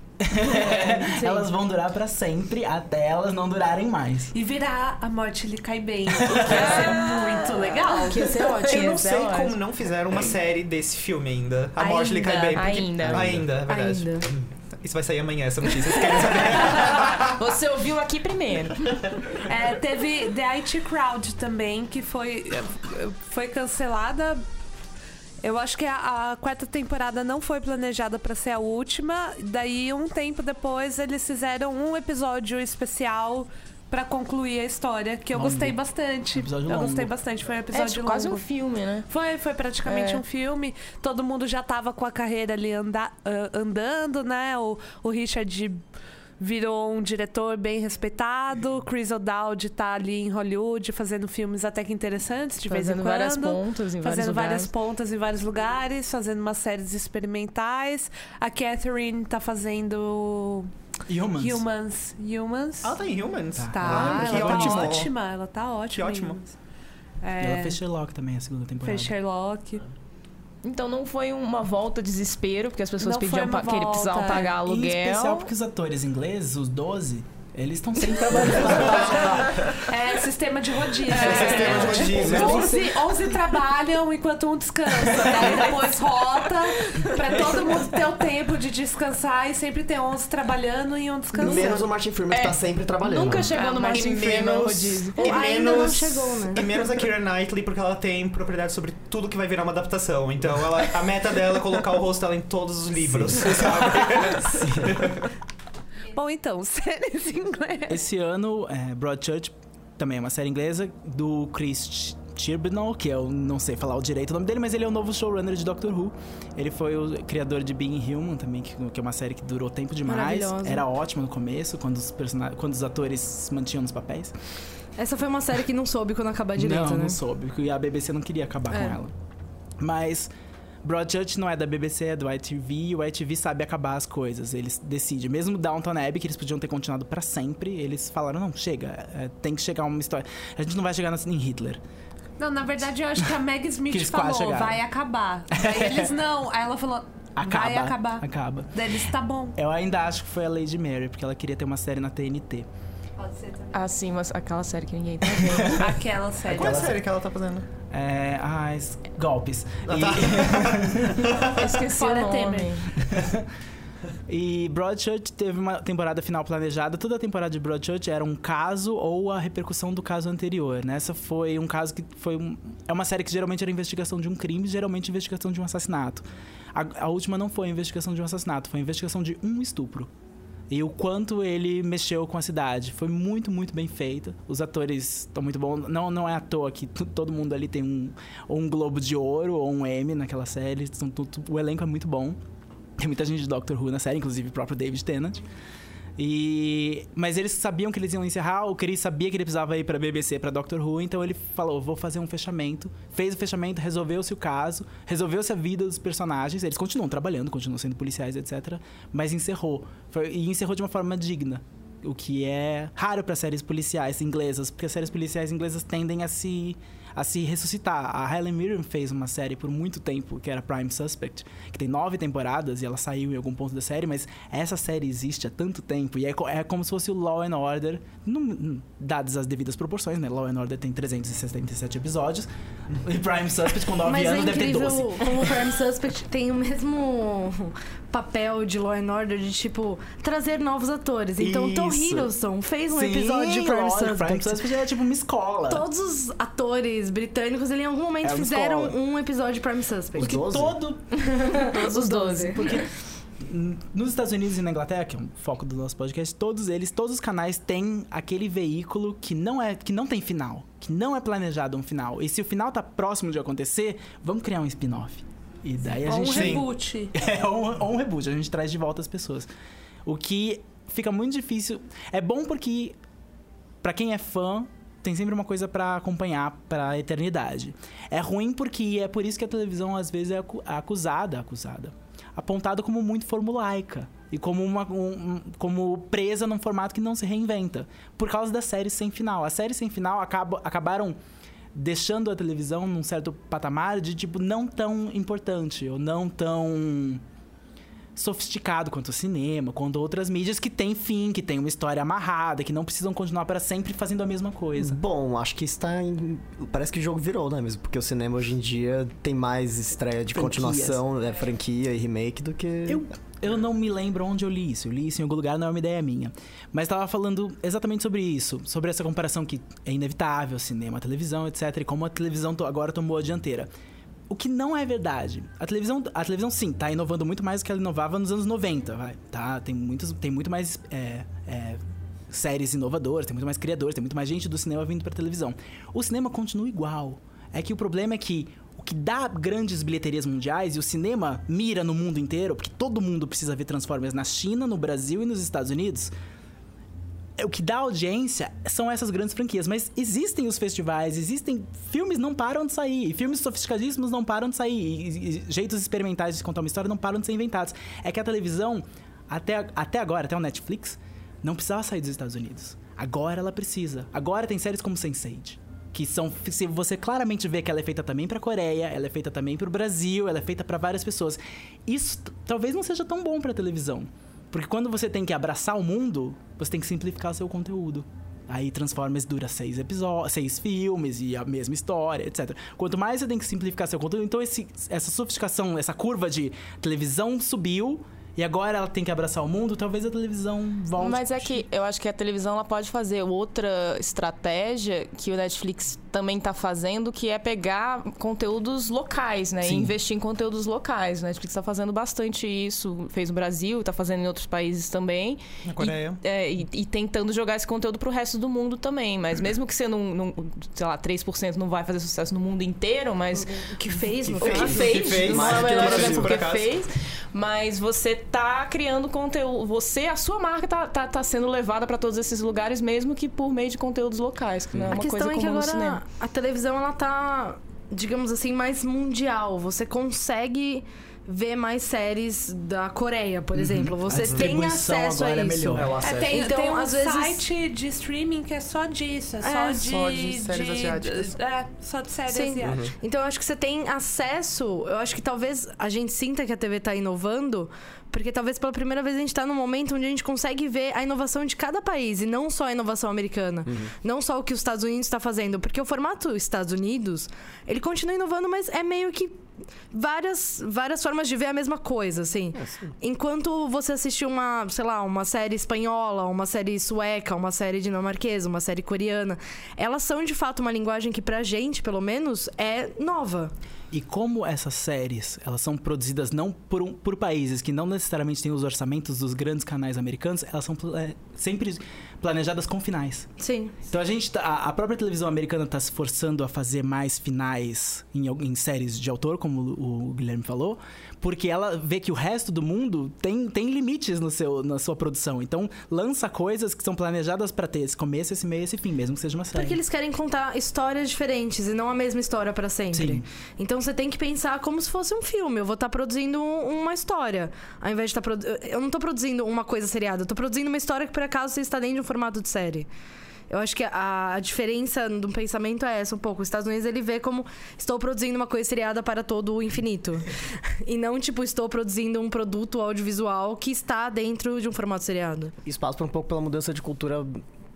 Sim. elas vão durar pra sempre até elas não durarem mais. E virar a morte lhe cai bem. O que ia ser muito legal. Que ia ser ótimo. Eu não é sei ótimo. como não fizeram uma série desse filme ainda. A morte lhe cai Ainda, bem. Porque... ainda. Ainda, é verdade. Ainda. Isso vai sair amanhã, essa notícia. Vocês querem saber? Você ouviu aqui primeiro. É, teve The IT Crowd também, que foi, foi cancelada. Eu acho que a, a quarta temporada não foi planejada pra ser a última. Daí, um tempo depois, eles fizeram um episódio especial pra concluir a história, que eu Longo. gostei bastante. Episódio eu longo. gostei bastante, foi um É episódio tipo, quase um longo. filme, né? Foi, foi praticamente É. um filme. Todo mundo já tava com a carreira ali anda, ah, andando, né? O, o Richard virou um diretor bem respeitado. Chris O'Dowd tá ali em Hollywood fazendo filmes até que interessantes de vez em Fazendo quando. várias pontas em vários Fazendo várias lugares. pontas em vários lugares, fazendo umas séries experimentais. A Catherine tá fazendo Humans. Humans. Humans. Ela tá em Humans? Tá. Tá, Ah, que ela ótimo. tá ótima, ela tá ótima. Que ótimo. E É, ela fez Sherlock também, a segunda temporada. fez Sherlock. Então não foi uma volta desespero, porque as pessoas Não pediam pa- que eles precisavam volta. pagar Em aluguel. especial porque os atores ingleses, os 12, eles estão sempre trabalhando. É sistema de rodízio. É, sistema de rodízio. 11, 11 trabalham enquanto um descansa. Daí depois rota pra todo mundo ter o tempo de descansar e sempre ter 11 trabalhando e um descansando. Menos o Martin Freeman que É, tá sempre trabalhando. Nunca chegou Ah, no mas Martin menos, rodízio. e Ainda não menos, chegou, né? e menos a Keira Knightley, porque ela tem propriedade sobre tudo que vai virar uma adaptação. Então ela, a meta dela é colocar o rosto dela em todos os livros, sabe? Bom, então, séries inglês. Esse ano, é, Broadchurch, também é uma série inglesa, do Chris Chibnall, que eu não sei falar o direito o nome dele, mas ele é o novo showrunner de Doctor Who. Ele foi o criador de Being Human também, que, que é uma série que durou tempo demais. Era ótimo no começo, quando os, persona- quando os atores se mantinham nos papéis. Essa foi uma série que não soube quando acabar direito, não, né? não soube, porque a BBC não queria acabar É. com ela. Mas Broadchurch não é da BBC, é do ITV, e o ITV sabe acabar as coisas. Eles decidem. Mesmo Downton Abbey, que eles podiam ter continuado pra sempre, eles falaram, não, chega, é, tem que chegar uma história. A gente não vai chegar em Hitler. Não, na verdade, eu acho que a Meg Smith falou, chegaram. vai acabar. Aí eles, não. Aí ela falou, Acaba. vai acabar. Acaba. Daí eles, tá bom. Eu ainda acho que foi a Lady Mary, porque ela queria ter uma série na TNT. Pode ser também. Ah, sim, mas aquela série que ninguém tá vendo. Aquela série. Qual é a série que ela tá fazendo? É, ah, es- golpes. Ah, E- tá. Eu esqueci Fora o nome. Temer. E Broadchurch teve uma temporada final planejada. Toda a temporada de Broadchurch era um caso ou a repercussão do caso anterior. Nessa foi um caso que foi um, é uma série que geralmente era investigação de um crime, geralmente investigação de um assassinato. A, a última não foi a investigação de um assassinato, foi a investigação de um estupro. E o quanto ele mexeu com a cidade. Foi muito, muito bem feita. Os atores estão muito bons. Não, não é à toa que todo mundo ali tem um, um Globo de Ouro ou um Emmy naquela série. Tudo- o elenco é muito bom. Tem muita gente de Doctor Who na série, inclusive o próprio David Tennant. E... Mas eles sabiam que eles iam encerrar, o Chris sabia que ele precisava ir pra BBC, pra Doctor Who, então ele falou, vou fazer um fechamento. Fez o fechamento, resolveu-se o caso, resolveu-se a vida dos personagens. Eles continuam trabalhando, continuam sendo policiais, etc. Mas encerrou. Foi- E encerrou de uma forma digna. O que é raro para séries policiais inglesas, porque as séries policiais inglesas tendem a se a se ressuscitar. A Helen Mirren fez uma série por muito tempo, que era Prime Suspect, que tem nove temporadas e ela saiu em algum ponto da série, mas essa série existe há tanto tempo e é, é como se fosse o Law and Order, num- dadas as devidas proporções, né? Law and Order tem 377 episódios e Prime Suspect com nove é anos deve ter incrível 12. como o Prime Suspect tem o mesmo papel de Law and Order de, tipo, trazer novos atores. Então, o Tom Isso. Hiddleston fez um Sim, episódio de Prime Suspect. Prime Suspect é tipo uma escola. Todos os atores britânicos, ele, em algum momento, É fizeram escola. um episódio de Prime Suspect. Porque Os 12? todo Todos os 12. Porque nos Estados Unidos e na Inglaterra, que é um foco do nosso podcast, todos eles, todos os canais têm aquele veículo que não é, que não tem final, que não é planejado um final. E se o final tá próximo de acontecer, vamos criar um spin-off. E daí a Ou um gente reboot. é ou, ou um reboot, a gente traz de volta as pessoas. O que fica muito difícil. É bom porque, pra quem é fã, tem sempre uma coisa pra acompanhar pra eternidade. É ruim porque é por isso que a televisão às vezes é acu- acusada, acusada, apontada como muito formulaica e como uma um- um- como presa num formato que não se reinventa, por causa das séries sem final. As séries sem final acabam, acabaram deixando a televisão num certo patamar de tipo não tão importante ou não tão sofisticado quanto o cinema, quanto outras mídias que têm fim, que têm uma história amarrada, que não precisam continuar para sempre fazendo a mesma coisa. Bom, acho que está em... Parece que o jogo virou, né? Mesmo porque o cinema hoje em dia tem mais estreia de Franquias. continuação, é, franquia e remake do que. Eu, eu não me lembro onde eu li isso. Eu li isso em algum lugar, não é uma ideia minha. Mas estava falando exatamente sobre isso. Sobre essa comparação que é inevitável, cinema, televisão, etc. E como a televisão agora tomou a dianteira. O que não é verdade. A televisão, a televisão sim, tá inovando muito mais do que ela inovava nos anos 90, vai. Tá, tem, muitos, tem muito mais é, é, séries inovadoras, tem muito mais criadores, tem muito mais gente do cinema vindo pra televisão. O cinema continua igual. É que o problema é que que dá grandes bilheterias mundiais e o cinema mira no mundo inteiro, porque todo mundo precisa ver Transformers na China, no Brasil e nos Estados Unidos. é, O que dá audiência são essas grandes franquias, mas existem os festivais, existem filmes não param de sair, filmes sofisticadíssimos não param de sair, e- e jeitos experimentais de contar uma história não param de ser inventados. É que a televisão, até, até agora, até o Netflix, não precisava sair dos Estados Unidos. Agora ela precisa. Agora tem séries como Sense8. Que são. Se você claramente vê que ela é feita também pra Coreia, ela é feita também pro Brasil, ela é feita pra várias pessoas. Isso talvez não seja tão bom pra televisão. Porque quando você tem que abraçar o mundo, você tem que simplificar seu conteúdo. Aí Transformers dura seis episódios, seis filmes e a mesma história, etc. Quanto mais você tem que simplificar seu conteúdo, então esse- essa sofisticação, essa curva de televisão subiu e agora ela tem que abraçar o mundo, talvez a televisão volte. Mas é que eu acho que a televisão ela pode fazer outra estratégia que o Netflix também tá fazendo, que é pegar conteúdos locais, né? E Sim. investir em conteúdos locais. O Netflix tá fazendo bastante isso, fez no Brasil, tá fazendo em outros países também. Na Coreia. E, é, e, e tentando jogar esse conteúdo pro resto do mundo também. Mas mesmo que você não, não sei lá, 3% não vai fazer sucesso no mundo inteiro, mas O que fez, no o que fez, fez, não é o que melhor exemplo fez, mas você tá criando conteúdo, você, a sua marca tá, tá, tá sendo levada para todos esses lugares, mesmo que por meio de conteúdos locais, que não é A uma questão coisa é que comum no agora cinema. A televisão ela tá, digamos assim, mais mundial. Você consegue ver mais séries da Coreia, por exemplo. Você tem Uhum. acesso a é isso. melhor. É o É, tem, Então, tem um às vezes- site de streaming que é só disso, é, só, É, de, só de séries asiáticas. É, só de séries Sim. asiáticas. Então eu acho que você tem acesso. Eu acho que talvez a gente sinta que a TV tá inovando, porque talvez pela primeira vez a gente tá num momento onde a gente consegue ver a inovação de cada país e não só a inovação americana. Não só o que os Estados Unidos está fazendo. Porque o formato Estados Unidos, ele continua inovando, mas é meio que várias, várias formas de ver a mesma coisa, assim. Enquanto você assiste uma, sei lá, uma série espanhola, uma série sueca, uma série dinamarquesa, uma série coreana, elas são de fato uma linguagem que pra gente, pelo menos, é nova. E como essas séries, elas são produzidas não por, um- por países que não necessariamente têm os orçamentos dos grandes canais americanos, elas são é, sempre planejadas com finais. Sim. Então a gente tá- a, própria televisão americana está se forçando a fazer mais finais em, em séries de autor, como o, o Guilherme falou, porque ela vê que o resto do mundo tem, tem limites no seu, na sua produção. Então lança coisas que são planejadas para ter esse começo, esse meio, esse fim, mesmo que seja uma série. Porque eles querem contar histórias diferentes e não a mesma história pra sempre. Sim. Então você tem que pensar como se fosse um filme. Eu vou estar produzindo um- uma história. Ao invés de estar. produ- Eu não tô produzindo uma coisa seriada, eu tô produzindo uma história que por acaso está dentro de um formato de série. Eu acho que a, a diferença do pensamento é essa um pouco. Os Estados Unidos ele vê como estou produzindo uma coisa seriada para todo o infinito. e não, tipo, estou produzindo um produto audiovisual que está dentro de um formato seriado. Isso passa um pouco pela mudança de cultura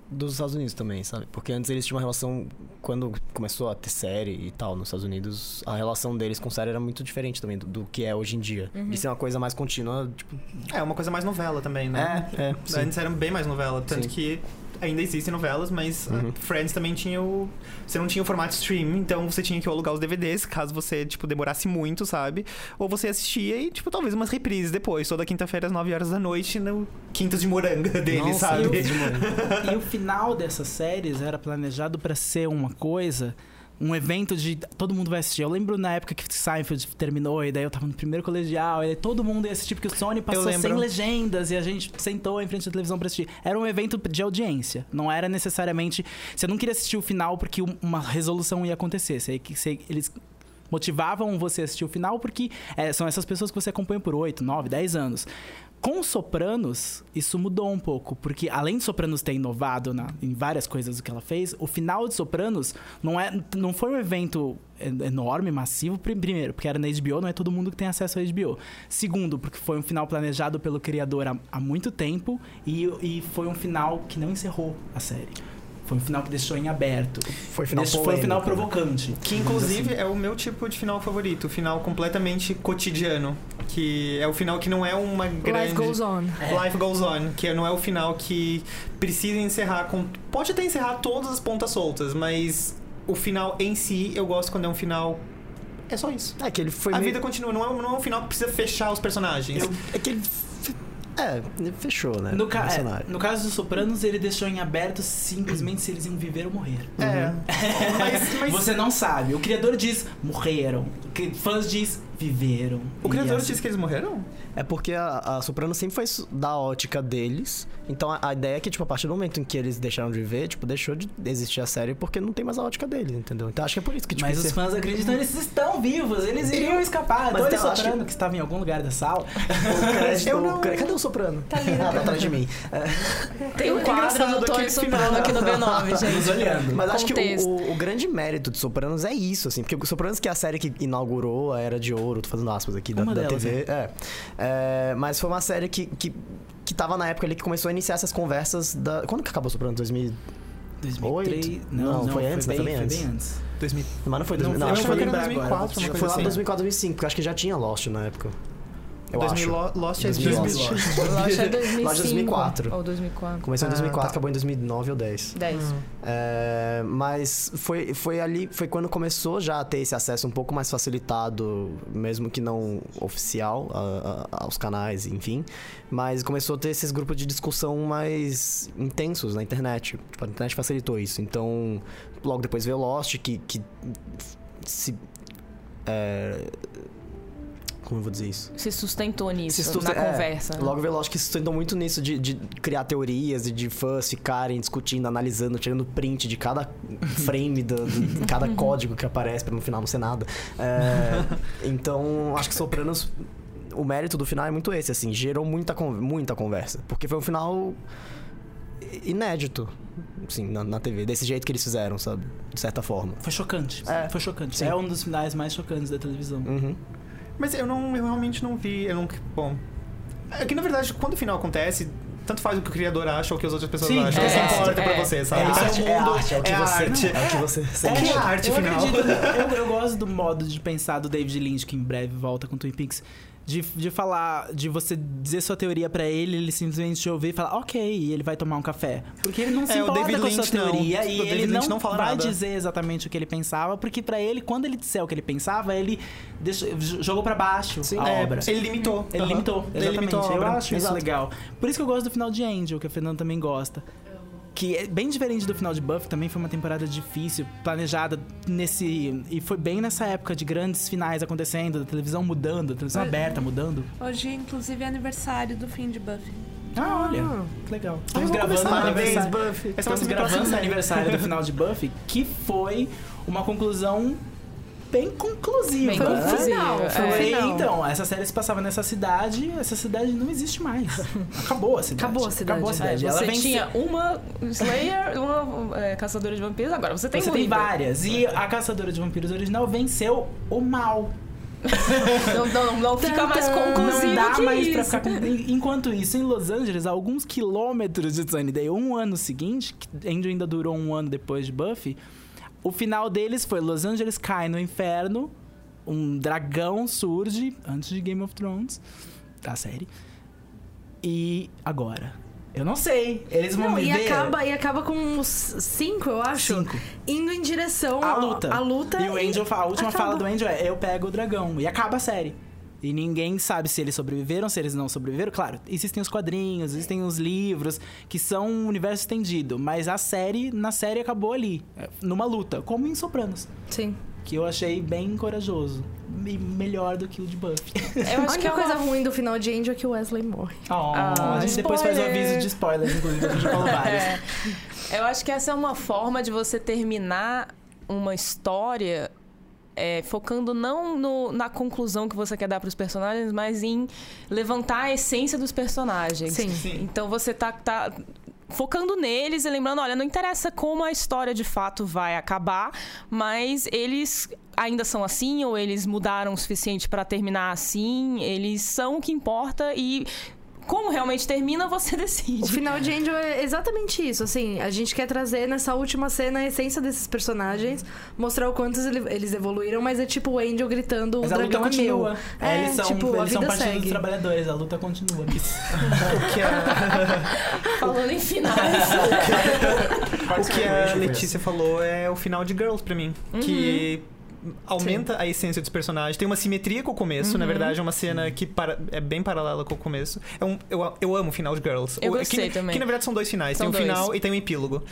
dos Estados Unidos também, sabe? Porque antes eles tinham uma relação, quando começou a ter série e tal nos Estados Unidos, a relação deles com série era muito diferente também do, do que é hoje em dia. De ser uma coisa mais contínua, tipo. É, uma coisa mais novela também, né? É, é. sim. Antes era bem mais novela, tanto Sim. que ainda existem novelas, mas ah, Friends também tinha o. Você não tinha o formato stream, então você tinha que alugar os DVDs, caso você, tipo, demorasse muito, sabe? Ou você assistia e, tipo, talvez umas reprises depois, toda quinta-feira às 9 horas da noite, no Quintas de Moranga dele, Nossa, sabe? de manhã. E o final dessas séries era planejado pra ser uma coisa, um evento de todo mundo vai assistir. Eu lembro na época que Seinfeld terminou e daí eu tava no primeiro colegial, e todo mundo ia assistir porque o Sony passou sem legendas e a gente sentou em frente à televisão pra assistir. Era um evento de audiência, não era necessariamente, você não queria assistir o final porque um- uma resolução ia acontecer, você, você, eles motivavam você a assistir o final porque é, são essas pessoas que você acompanha por 8, 9, 10 anos. Com Sopranos, isso mudou um pouco, porque além de Sopranos ter inovado na- em várias coisas que ela fez, o final de Sopranos não, é, não foi um evento en- enorme, massivo, pri- primeiro, porque era na HBO, não é todo mundo que tem acesso à HBO. Segundo, porque foi um final planejado pelo criador há, há muito tempo e, e foi um final que não encerrou a série. Foi um final que deixou em aberto. Foi final Deixou- foi um final né? provocante. Que inclusive é o meu tipo de final favorito, o final completamente cotidiano. Que é o final que não é uma grande. Life goes on. Life Goes On, que não é o final que precisa encerrar com. Pode até encerrar todas as pontas soltas, mas o final em si eu gosto quando é um final. É só isso. É que ele foi a meio- vida continua, não é, não é um final que precisa fechar os personagens. Eu- É que ele. É, fechou, né? No, ca- é, no caso dos Sopranos, ele deixou em aberto simplesmente se eles iam viver ou morrer. É. mas, mas Você não sabe. O criador diz morreram. O fãs diz viveram. o criador assim- disse que eles morreram? É porque a, a Soprano sempre foi da ótica deles. Então a, a ideia é que, tipo, a partir do momento em que eles deixaram de ver, tipo, deixou de existir a série porque não tem mais a ótica deles, entendeu? Então acho que é por isso que, tipo, Mas os fãs acreditam, eles estão vivos, eles iriam escapar. Mas acho Soprano, que... estava em algum lugar da sala. crédito- Eu não- Cadê o Soprano? Tá ali, ah, tá atrás de mim. Tem um É quadro engraçado do Tony Soprano aqui no B9, Nos gente. olhando. Mas acho que o, o- o grande mérito de Sopranos é isso, assim, porque o Sopranos que é a série que inaugurou a Era de Ouro, tô fazendo aspas aqui, da, Uma da delas, TV. É. É, Mas foi uma série que, que, que tava na época ali que começou a iniciar essas conversas da. Quando que acabou Sopranos? 2000? 2003? Não, foi antes, né? bem, Foi bem antes. bem antes. 2000. Mas não foi Não 2000. Não, foi- acho que foi, 2004, agora. foi lá assim. 2004, 2005, porque eu acho que já tinha Lost na época. Eu 2000 acho. Lo- Lost é de 2000 2000. Lost é 2005. Lost é 2004. Ou 2004. Começou em Ah, 2004, tá. acabou em 2009 ou 10. 10. É, mas foi, foi ali, foi quando começou já a ter esse acesso um pouco mais facilitado, mesmo que não oficial, a- a- aos canais, enfim. Mas começou a ter esses grupos de discussão mais intensos na internet. Tipo, a internet facilitou isso. Então, logo depois veio Lost, que, que se. é, como eu vou dizer isso? Se sustentou nisso, Se susten- na é, conversa. né? Logo veio Lost que se sustentou muito nisso de, de criar teorias e de fãs ficarem discutindo, analisando, tirando print de cada frame, do, do- de cada código que aparece pra no final não ser nada. É, então, acho que Sopranos. O mérito do final é muito esse, assim, gerou muita, muita conversa. Porque foi um final inédito, assim, na, na TV, desse jeito que eles fizeram, sabe? De certa forma. Foi chocante. É. Foi chocante. Sim. É um dos finais mais chocantes da televisão. Uhum. Mas eu não, eu realmente não vi, eu não, bom. É que na verdade, quando o final acontece, tanto faz o que o criador acha ou o que as outras pessoas Sim, acham. é, Isso importa é, pra você, sabe? é Isso arte, o é mundo, arte, é o que você- arte. É o que você É sente. que é arte eu final. acredito, eu, eu gosto do modo de pensar do David Lynch, que em breve volta com Twin Peaks. De, de falar, de você dizer sua teoria pra ele, ele simplesmente te ouvir e falar, ok, e ele vai tomar um café. Porque ele não se É, o importa David com a sua não. teoria O e David ele Lynch não, não vai nada. dizer exatamente o que ele pensava, porque pra ele, quando ele disser o que ele pensava, ele deixou- jogou pra baixo a É, obra. Ele limitou. Ele Aham. limitou, Ele exatamente. limitou a eu acho isso Exato. legal. Por isso que eu gosto do final de Angel, que a Fernanda também gosta. Que é bem diferente do final de Buffy, também foi uma temporada difícil, planejada nesse. E foi bem nessa época de grandes finais acontecendo, da televisão mudando, a televisão Mas- aberta mudando. Hoje, inclusive, é aniversário do fim de Buffy. Ah, olha, que legal. Estamos vamos gravando Parabéns, aniversário. Buffy. Estamos próxima gravando no série. aniversário do final de Buffy, que foi uma conclusão bem conclusiva. Bem um conclusiva. final, foi É. Então, essa série se passava nessa cidade, essa cidade não existe mais. Acabou a cidade. Acabou a cidade. Acabou a É, cidade. Ela você tinha uma Slayer, uma é, caçadora de vampiros, agora você tem Você um tem várias. E a Caçadora de Vampiros original venceu o mal. Não, não, não fica mais conclusivo Não dá que mais isso. pra ficar com... Enquanto isso, em Los Angeles, alguns quilômetros de Sunnydale, um ano seguinte, que ainda durou um ano depois de Buffy, o final deles foi Los Angeles cai no inferno, um dragão surge, antes de Game of Thrones, da série. E agora? Eu não sei. Eles vão Não, e viver acaba, e acaba com uns cinco, eu acho, cinco. indo em direção A ao- luta. à luta. E o Angel, a última acaba. fala do Angel é: eu pego o dragão. E acaba a série. E ninguém sabe se eles sobreviveram, se eles não sobreviveram. Claro, existem os quadrinhos, existem os livros, que são um universo estendido. Mas a série, na série, acabou ali, é, numa luta, como em Sopranos. Sim. Que eu achei bem corajoso. E melhor do que o de Buffy. Eu A acho que é coisa uma... ruim do final de Angel é que o Wesley morre. a gente depois faz o spoiler. aviso de spoilers, inclusive, a gente falou vários. É. Eu acho que essa é uma forma de você terminar uma história é, focando não no- na conclusão que você quer dar para os personagens, mas em levantar a essência dos personagens. Sim. Então você tá, tá focando neles e lembrando, olha, não interessa como a história de fato vai acabar, mas eles ainda são assim ou eles mudaram o suficiente para terminar assim, eles são o que importa e como realmente termina, você decide. O final de Angel é exatamente isso, assim, a gente quer trazer nessa última cena a essência desses personagens, mostrar o quanto ele- eles evoluíram, mas é tipo o Angel gritando, Mas o a luta dragão é meu. continua. É, eles são, tipo, a eles são vida partido dos segue. trabalhadores, a luta continua. O que a, Falando em finais. o que a Letícia falou é o final de Girls pra mim. Que aumenta a essência dos personagens. Tem uma simetria com o começo, na verdade, é uma cena que para- é bem paralela com o começo. É um, eu, eu amo o final de Girls. Eu O- gostei que, também. Que na verdade são dois finais. São tem um dois. final e tem um epílogo.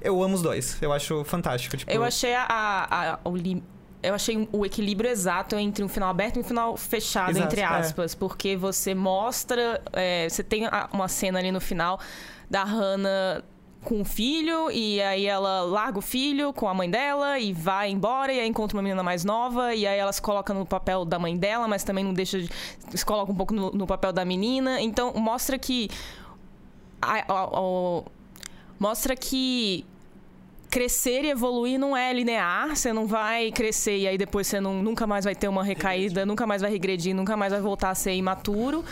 Eu amo os dois. Eu acho fantástico. Tipo, Eu achei a, a- a- o lim- eu achei o equilíbrio exato entre um final aberto e um final fechado, Exato, entre é. aspas. Porque você mostra. é, você tem uma cena ali no final da Hannah com o filho, e aí ela larga o filho com a mãe dela e vai embora, e aí encontra uma menina mais nova, e aí ela se coloca no papel da mãe dela, mas também não deixa de. se coloca um pouco no, no papel da menina. Então mostra que. a- a- o- mostra que crescer e evoluir não é linear. Você não vai crescer e aí depois você não- nunca mais vai ter uma recaída, nunca mais vai regredir, nunca mais vai voltar a ser imaturo.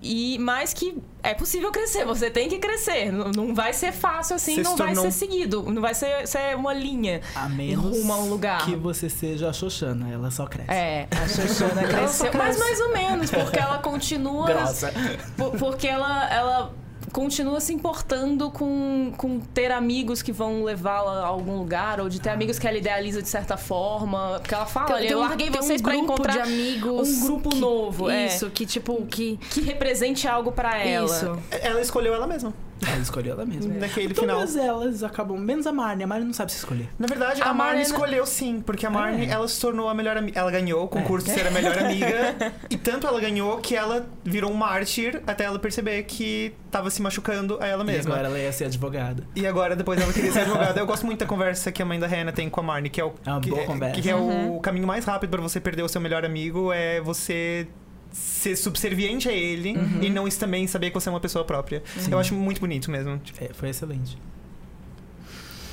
E mais que é possível crescer, você tem que crescer. Não, não vai ser fácil assim, Você não se vai tornou- ser seguido. Não vai ser, ser uma linha A menos rumo a um lugar. que você seja a Xoxana, ela só cresce. É, a Xoxana cresceu. Mas mais ou menos, porque ela continua. Grossa. Por- porque ela, ela continua se importando com, com ter amigos que vão levá-la a algum lugar, ou de ter amigos que ela idealiza de certa forma. Porque ela fala, olha, eu um- larguei tem vocês um pra grupo encontrar de amigos um grupo que- novo. é, Isso, que tipo, que... que represente algo pra ela. Isso. Ela escolheu ela mesma. Ela escolheu ela mesma. Naquele final. Todas elas acabam, menos a Marnie. A Marnie não sabe se escolher. Na verdade, A a, Marnie Marnie- escolheu sim, porque a Marnie, É. ela se tornou a melhor amiga. Ela ganhou o concurso de ser a melhor amiga. e tanto ela ganhou que ela virou um mártir até ela perceber que tava se machucando a ela E mesma. agora ela ia ser advogada. E agora, depois ela queria ser advogada. Eu gosto muito da conversa que a mãe da Hannah tem com a Marnie, que é o, É uma que, boa conversa. que é o caminho mais rápido pra você perder o seu melhor amigo é você ser subserviente a ele e não também saber que você é uma pessoa própria. Sim. Eu acho muito bonito mesmo. É, foi excelente.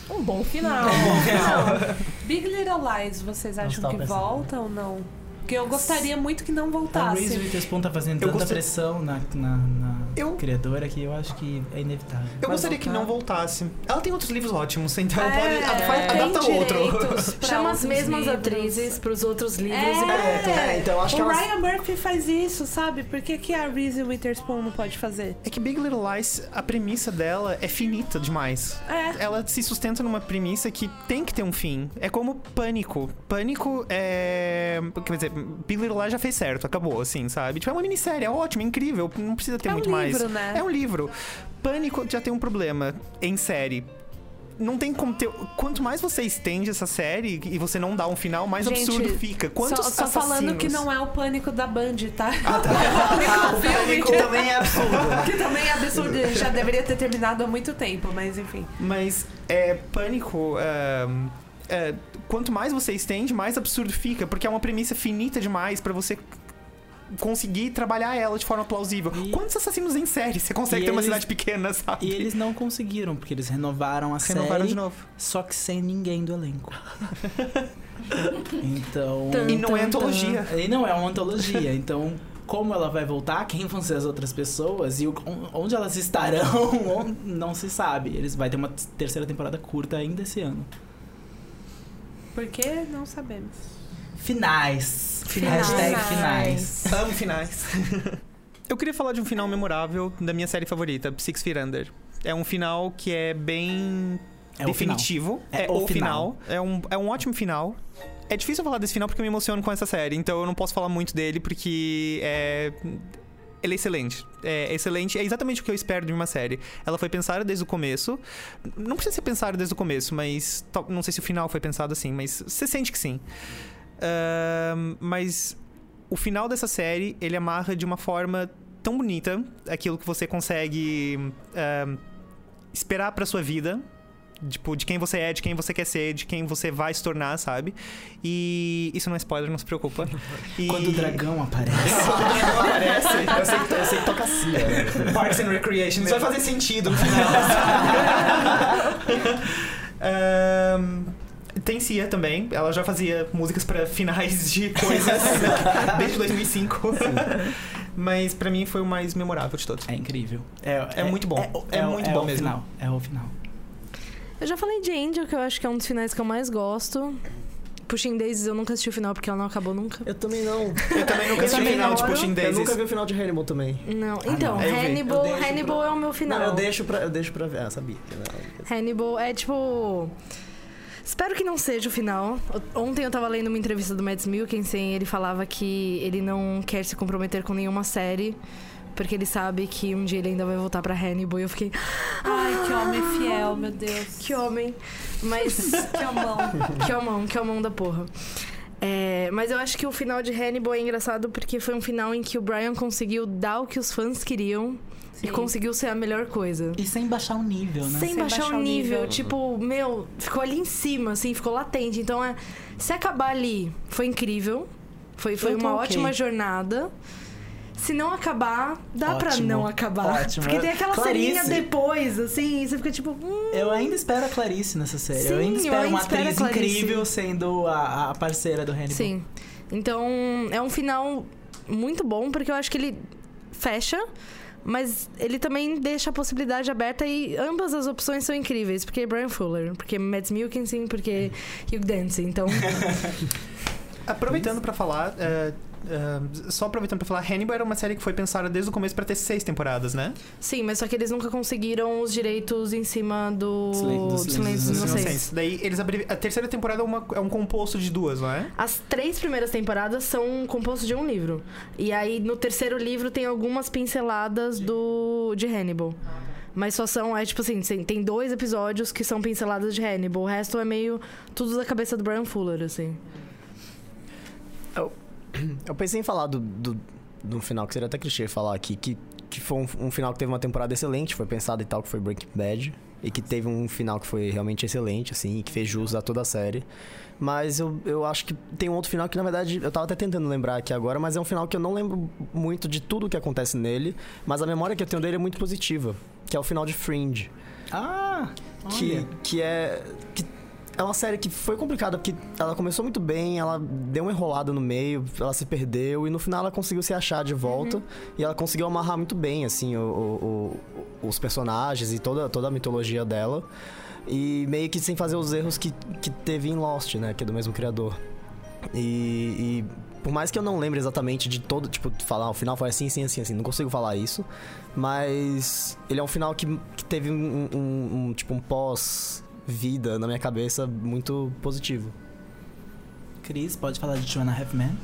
Um bom final. Big Little Lies, vocês acham que pensando. volta ou não? Porque eu gostaria muito que não A voltasse. Reese Witherspoon tá fazendo tanta gostei- pressão na, na, na Eu- criadora que eu acho que é inevitável. Eu Vai gostaria que voltar? não voltasse. Ela tem outros livros ótimos, então É, pode. tem adapta outro. Chama as mesmas livros. atrizes pros outros livros É, e pronto. É, então acho que o elas- Ryan Murphy faz isso, sabe? Por que, que a Reese Witherspoon não pode fazer? É que Big Little Lies, a premissa dela é finita demais. É. Ela se sustenta numa premissa que tem que ter um fim. É como Pânico. Pânico é. Quer dizer, Big Little Lies já fez certo, acabou, assim, sabe? Tipo, é uma minissérie, é ótimo, é incrível, não precisa ter É um muito livro, mais. né? É um livro. Pânico já tem um problema em série. Não tem como ter. Quanto mais você estende essa série e você não dá um final, mais Gente, absurdo fica. Quantos só, só falando que não é o pânico da Band, tá? Ah, o pânico também é absurdo. que também é absurdo, já deveria ter terminado há muito tempo, mas enfim. Mas é pânico. ahn, é, quanto mais você estende, mais absurdo fica, porque é uma premissa finita demais pra você conseguir trabalhar ela de forma plausível. E- Quantos assassinos em série você consegue E ter uma eles- cidade pequena, sabe? E eles não conseguiram, porque eles renovaram a renovaram série, de novo. só que sem ninguém do elenco. então... Tan, E não é antologia. E não é uma antologia, então como ela vai voltar, quem vão ser as outras pessoas e o- onde elas estarão, não se sabe. Eles vai ter uma terceira temporada curta ainda esse ano. Por que não sabemos. Finais. Finais. Hashtag finais. Amo finais. Eu queria falar de um final memorável da minha série favorita, Six Feet Under. É um final que é bem É final. definitivo. É É, o o final. É, um, é um ótimo final. É difícil falar desse final porque eu me emociono com essa série, então eu não posso falar muito dele porque é. Ele é excelente. É excelente. É exatamente o que eu espero de uma série. Ela foi pensada desde o começo. Não precisa ser pensada desde o começo, mas. Não sei se o final foi pensado assim, mas você sente que sim. Ahn, mas o final dessa série, ele amarra de uma forma tão bonita aquilo que você consegue ahn, esperar pra sua vida. Tipo, de quem você é, de quem você quer ser, de quem você vai se tornar, sabe? E isso não é spoiler, não se preocupa. E... Quando o dragão aparece. Eu sei, que- eu sei que toca assim, né? Parks and Recreation. Isso vai fazer sentido no final. Tem Cia também. Ela já fazia músicas pra finais de coisas desde 2005. Mas pra mim foi o mais memorável de todos. É incrível. É, É muito bom. É muito bom o mesmo. Final. É o final. Eu já falei de Angel, que eu acho que é um dos finais que eu mais gosto. Pushing Daisies eu nunca assisti o final porque ela não acabou nunca. Eu também não. Eu também nunca Eu assisti o final de. Pushing Eu Daisies. nunca vi o final de Hannibal também. Não, Ah, então, não. Eu vi. Hannibal, Eu Hannibal pra- é o meu final. Não, eu deixo pra, eu deixo pra ver. Ah, sabia. não. Hannibal é tipo. Espero que não seja o final. Ontem eu tava lendo uma entrevista do Mads Mikkelsen e ele falava que ele não quer se comprometer com nenhuma série. Porque ele sabe que um dia ele ainda vai voltar pra Hannibal. E eu fiquei, Ai, que homem fiel, meu Deus. que homem. Mas. Que amão. que homão, que homão da porra. É, mas eu acho que o final de Hannibal é engraçado porque foi um final em que o Brian conseguiu dar o que os fãs queriam e Sim. conseguiu ser a melhor coisa. E sem baixar o nível, né? Sem, Sem baixar, baixar o nível. nível. Tipo, meu, ficou ali em cima, assim, ficou latente. Então, é, se acabar ali, foi incrível. Foi, foi Eu uma ótima jornada. Se não acabar, dá pra Ótimo, não acabar. ótimo. Porque tem aquela Clarice. ceninha depois, assim, e você fica tipo. Hum, Eu ainda espero a Clarice nessa série. Sim, eu ainda eu espero ainda uma espero atriz incrível sendo a, a parceira do Hannibal. Sim. Então, é um final muito bom, porque eu acho que ele fecha, mas ele também deixa a possibilidade aberta e ambas as opções são incríveis. Porque Brian Fuller, porque Mads Mikkelsen, porque Hugh Dancy. Então, Aproveitando pra falar, é, só aproveitando pra falar, Hannibal era uma série que foi pensada desde o começo pra ter seis temporadas, né? sim, mas só que eles nunca conseguiram os direitos em cima do, Silêncio- do do Silêncio Silêncio dos Inocentes. Inocentes. Daí eles abrevi... A terceira temporada é, uma- é um composto de duas, não é? As três primeiras temporadas são compostas de um livro. E aí, no terceiro livro, tem algumas pinceladas do de Hannibal. Mas só são, é tipo assim, tem- tem dois episódios que são pinceladas de Hannibal. O resto é meio tudo da cabeça do Brian Fuller, assim. Eu pensei em falar do, do, do final, que seria até clichê falar aqui, que, que foi um, um final que teve uma temporada excelente, foi pensado e tal, que foi Breaking Bad. E que teve um final que foi realmente excelente, assim, e que fez jus a toda a série. Mas eu, eu acho que tem um outro final que, na verdade, eu tava até tentando lembrar aqui agora, mas é um final que eu não lembro muito de tudo que acontece nele, mas a memória que eu tenho dele é muito positiva, que é o final de Fringe. Ah, que, olha. que é que é uma série que foi complicada porque ela começou muito bem, ela deu uma enrolada no meio, ela se perdeu e no final ela conseguiu se achar de volta e ela conseguiu amarrar muito bem assim o- o- os personagens e toda, toda a mitologia dela e meio que sem fazer os erros que, que teve em Lost, né, que é do mesmo criador. E, e por mais que eu não lembre exatamente de todo, tipo, falar, o final foi assim, assim, assim, assim, não consigo falar isso. Mas ele é um final que, que teve um, um- um, tipo, um pós-vida na minha cabeça muito positivo. Cris, pode falar de Two and a Half Men?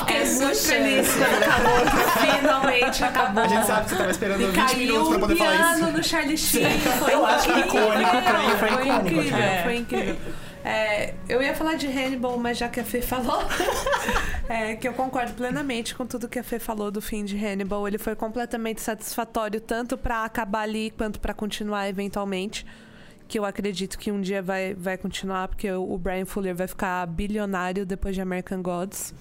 Fiquei muito feliz quando acabou, finalmente acabou. A gente sabe que você tava esperando E 20 caiu minutos pra poder falar isso. piano no Charlie Sheen. Foi Eu acho que incrível. icônico, pra mim foi Foi icônico, incrível, cara. foi incrível. É, eu ia falar de Hannibal, mas já que a Fê falou, é, que eu concordo plenamente com tudo que a Fê falou do fim de Hannibal. Ele foi completamente satisfatório, tanto pra acabar ali quanto pra continuar eventualmente. Que eu acredito que um dia vai, vai continuar, porque o Brian Fuller vai ficar bilionário depois de American Gods.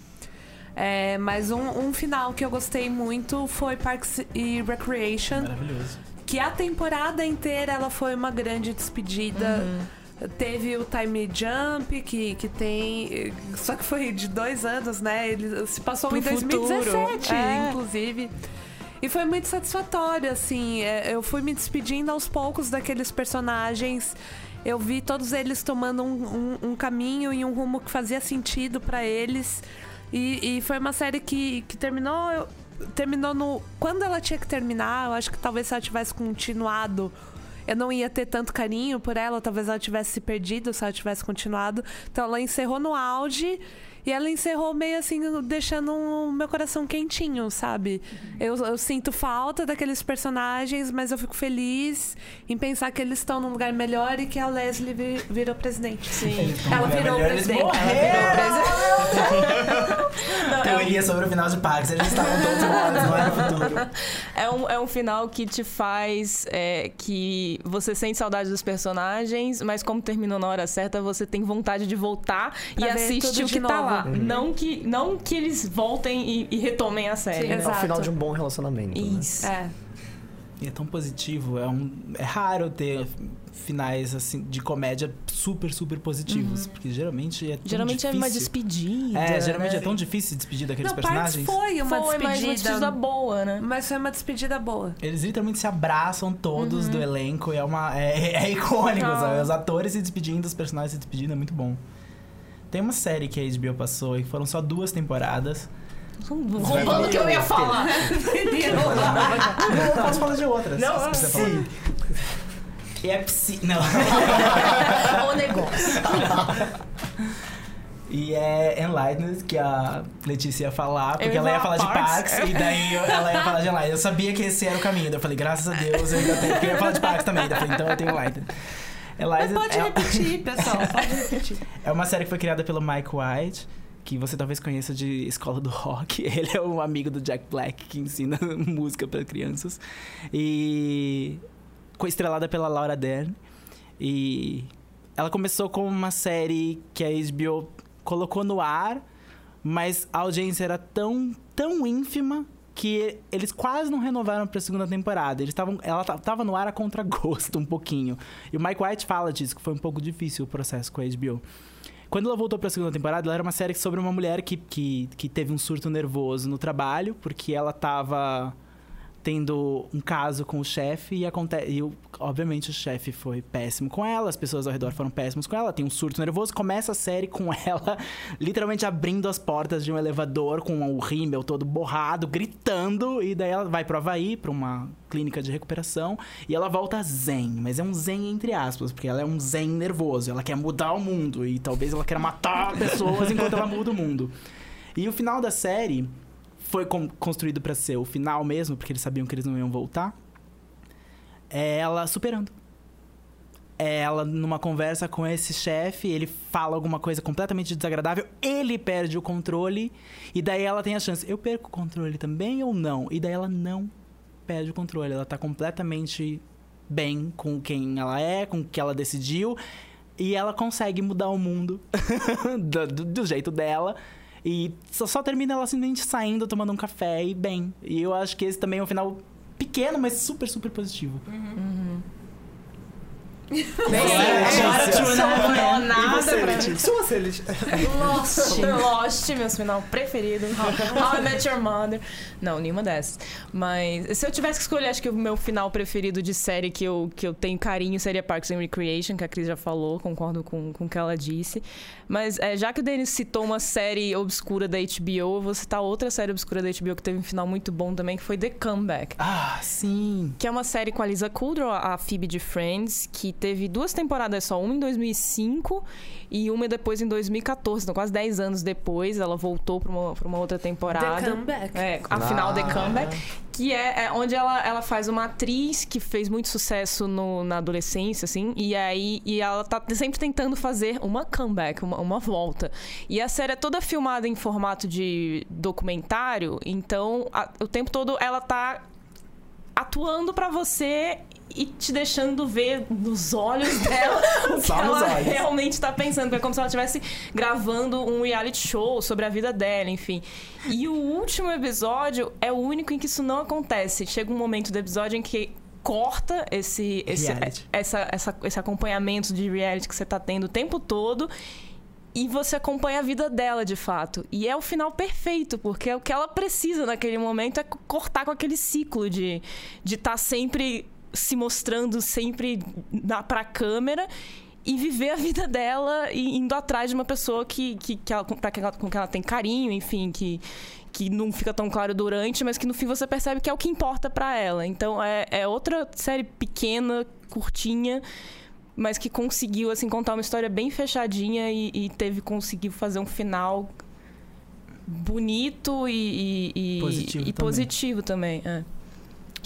É, mas um, um final que eu gostei muito foi Parks e Recreation Maravilhoso. que a temporada inteira ela foi uma grande despedida. Teve o Time Jump, que, que tem. Só que foi de dois anos, né? Ele se passou Pro em 2017, futuro. É. inclusive. E foi muito satisfatório, assim. é, Eu fui me despedindo aos poucos daqueles personagens. Eu vi todos eles tomando um, um- um caminho e um rumo que fazia sentido pra eles. E, e foi uma série que, que terminou terminou no. Quando ela tinha que terminar, eu acho que talvez se ela tivesse continuado. Eu não ia ter tanto carinho por ela, talvez ela tivesse se perdido se ela tivesse continuado. Então ela encerrou no auge e ela encerrou meio assim, deixando o meu coração quentinho, sabe? Eu, eu sinto falta daqueles personagens, mas eu fico feliz em pensar que eles estão num lugar melhor e que a Leslie vi- virou presidente. Sim. Ela virou presidente. Ela virou presidente. Teoria sobre o final de Pax, eles estavam todos mortos, não era o futuro. É um, é um final que te faz é, que você sente saudade dos personagens, mas como terminou na hora certa, você tem vontade de voltar Pra e assiste o que tá novo. Lá. Não, que, não que eles voltem e, e retomem a série. Sim, né? É o final de um bom relacionamento. né? Isso. É. E é tão positivo, é, um, é raro ter finais assim de comédia super, super positivos, porque geralmente é tão Geralmente é uma difícil. despedida. É, geralmente né? é tão difícil se despedir daqueles Não, personagens. foi uma Foi, mas uma despedida despedida. boa, né? Mas foi uma despedida boa. Eles literalmente se abraçam todos Uhum. do elenco e é uma é, é icônico, sabe? Os atores se despedindo, os personagens se despedindo, é muito bom. Tem uma série que a HBO passou e foram só duas temporadas. Roubando o que eu ia falar. Eu posso falar de outras. Não, se você falar. E é psi... Não. o negócio. E é Enlightened, que a Letícia ia falar, porque ia ela ia falar de Parks. Parks, e daí eu- ela ia falar de Enlightened. Eu sabia que esse era o caminho, daí eu falei, graças a Deus, eu ainda tenho, porque eu ia falar de Parks também. Daí eu falei, então eu tenho Enlightened. Mas Enlightened pode é, repetir, pessoal. Pode repetir. é uma série que foi criada pelo Mike White, que você talvez conheça de Escola do Rock. Ele é um amigo do Jack Black que ensina música para crianças. E foi estrelada pela Laura Dern. E ela começou como uma série que a HBO colocou no ar, mas a audiência era tão, tão ínfima que eles quase não renovaram para a segunda temporada. Eles estavam, ela ta- tava no ar a contragosto um pouquinho. E o Mike White fala disso, que foi um pouco difícil o processo com a HBO. Quando ela voltou para a segunda temporada, ela era uma série sobre uma mulher que, que, que teve um surto nervoso no trabalho, porque ela tava tendo um caso com o chefe e acontece e obviamente o chefe foi péssimo com ela, as pessoas ao redor foram péssimas com ela, tem um surto nervoso, começa a série com ela literalmente abrindo as portas de um elevador com o rímel todo borrado, gritando e daí ela vai pro Havaí, pra uma clínica de recuperação e ela volta zen, mas é um zen entre aspas, porque ela é um zen nervoso, ela quer mudar o mundo e talvez ela queira matar pessoas enquanto ela muda o mundo. E o final da série foi con- construído pra ser o final mesmo, porque eles sabiam que eles não iam voltar. É ela superando. É ela numa conversa com esse chefe, ele fala alguma coisa completamente desagradável, ele perde o controle e daí ela tem a chance, eu perco o controle também ou não? E daí ela não perde o controle, ela tá completamente bem com quem ela é, com o que ela decidiu e ela consegue mudar o mundo do, do- do jeito dela. E só, só termina ela simplesmente saindo, tomando um café e bem. E eu acho que esse também é um final pequeno, mas super, super positivo. Agora tu nada pra mim. Se você, Lit- Lost. Lost, meu final preferido. How, How I Met Your Mother. Não, nenhuma dessas. Mas se eu tivesse que escolher, acho que o meu final preferido de série que eu, que eu tenho carinho seria Parks and Recreation, que a Cris já falou, concordo com, com o que ela disse. Mas é, já que o Denis citou uma série obscura da HBO, eu vou citar outra série obscura da HBO que teve um final muito bom também, que foi The Comeback. Ah, sim. Que é uma série com a Lisa Kudrow, a Phoebe de Friends, que teve duas temporadas só, uma em 2005 e uma depois em 2014. Então, quase 10 anos depois, ela voltou pra uma, pra uma outra temporada. The Comeback. É, a final The Ah. Comeback. Que é, é onde ela, ela faz uma atriz que fez muito sucesso no- na adolescência, assim. E aí e ela tá sempre tentando fazer uma comeback, uma, uma volta. E a série é toda filmada em formato de documentário. Então, a- o tempo todo ela tá atuando pra você e te deixando ver nos olhos dela o que ela olhos. realmente tá pensando. É como se ela estivesse gravando um reality show sobre a vida dela, enfim. E o último episódio é o único em que isso não acontece. Chega um momento do episódio em que corta esse, esse, Reality. essa, essa, esse acompanhamento de reality que você tá tendo o tempo todo. E você acompanha a vida dela, de fato. E é o final perfeito, porque o que ela precisa naquele momento é co- cortar com aquele ciclo de estar de tá sempre se mostrando, sempre na, pra câmera. e viver a vida dela e indo atrás de uma pessoa que, que, que ela, pra que ela, com que ela tem carinho, enfim, que, que não fica tão claro durante, mas que no fim você percebe que é o que importa pra ela. Então é, é outra série pequena, curtinha, mas que conseguiu assim contar uma história bem fechadinha e, e teve conseguiu fazer um final bonito e, e, e- Positivo e também. positivo também. é.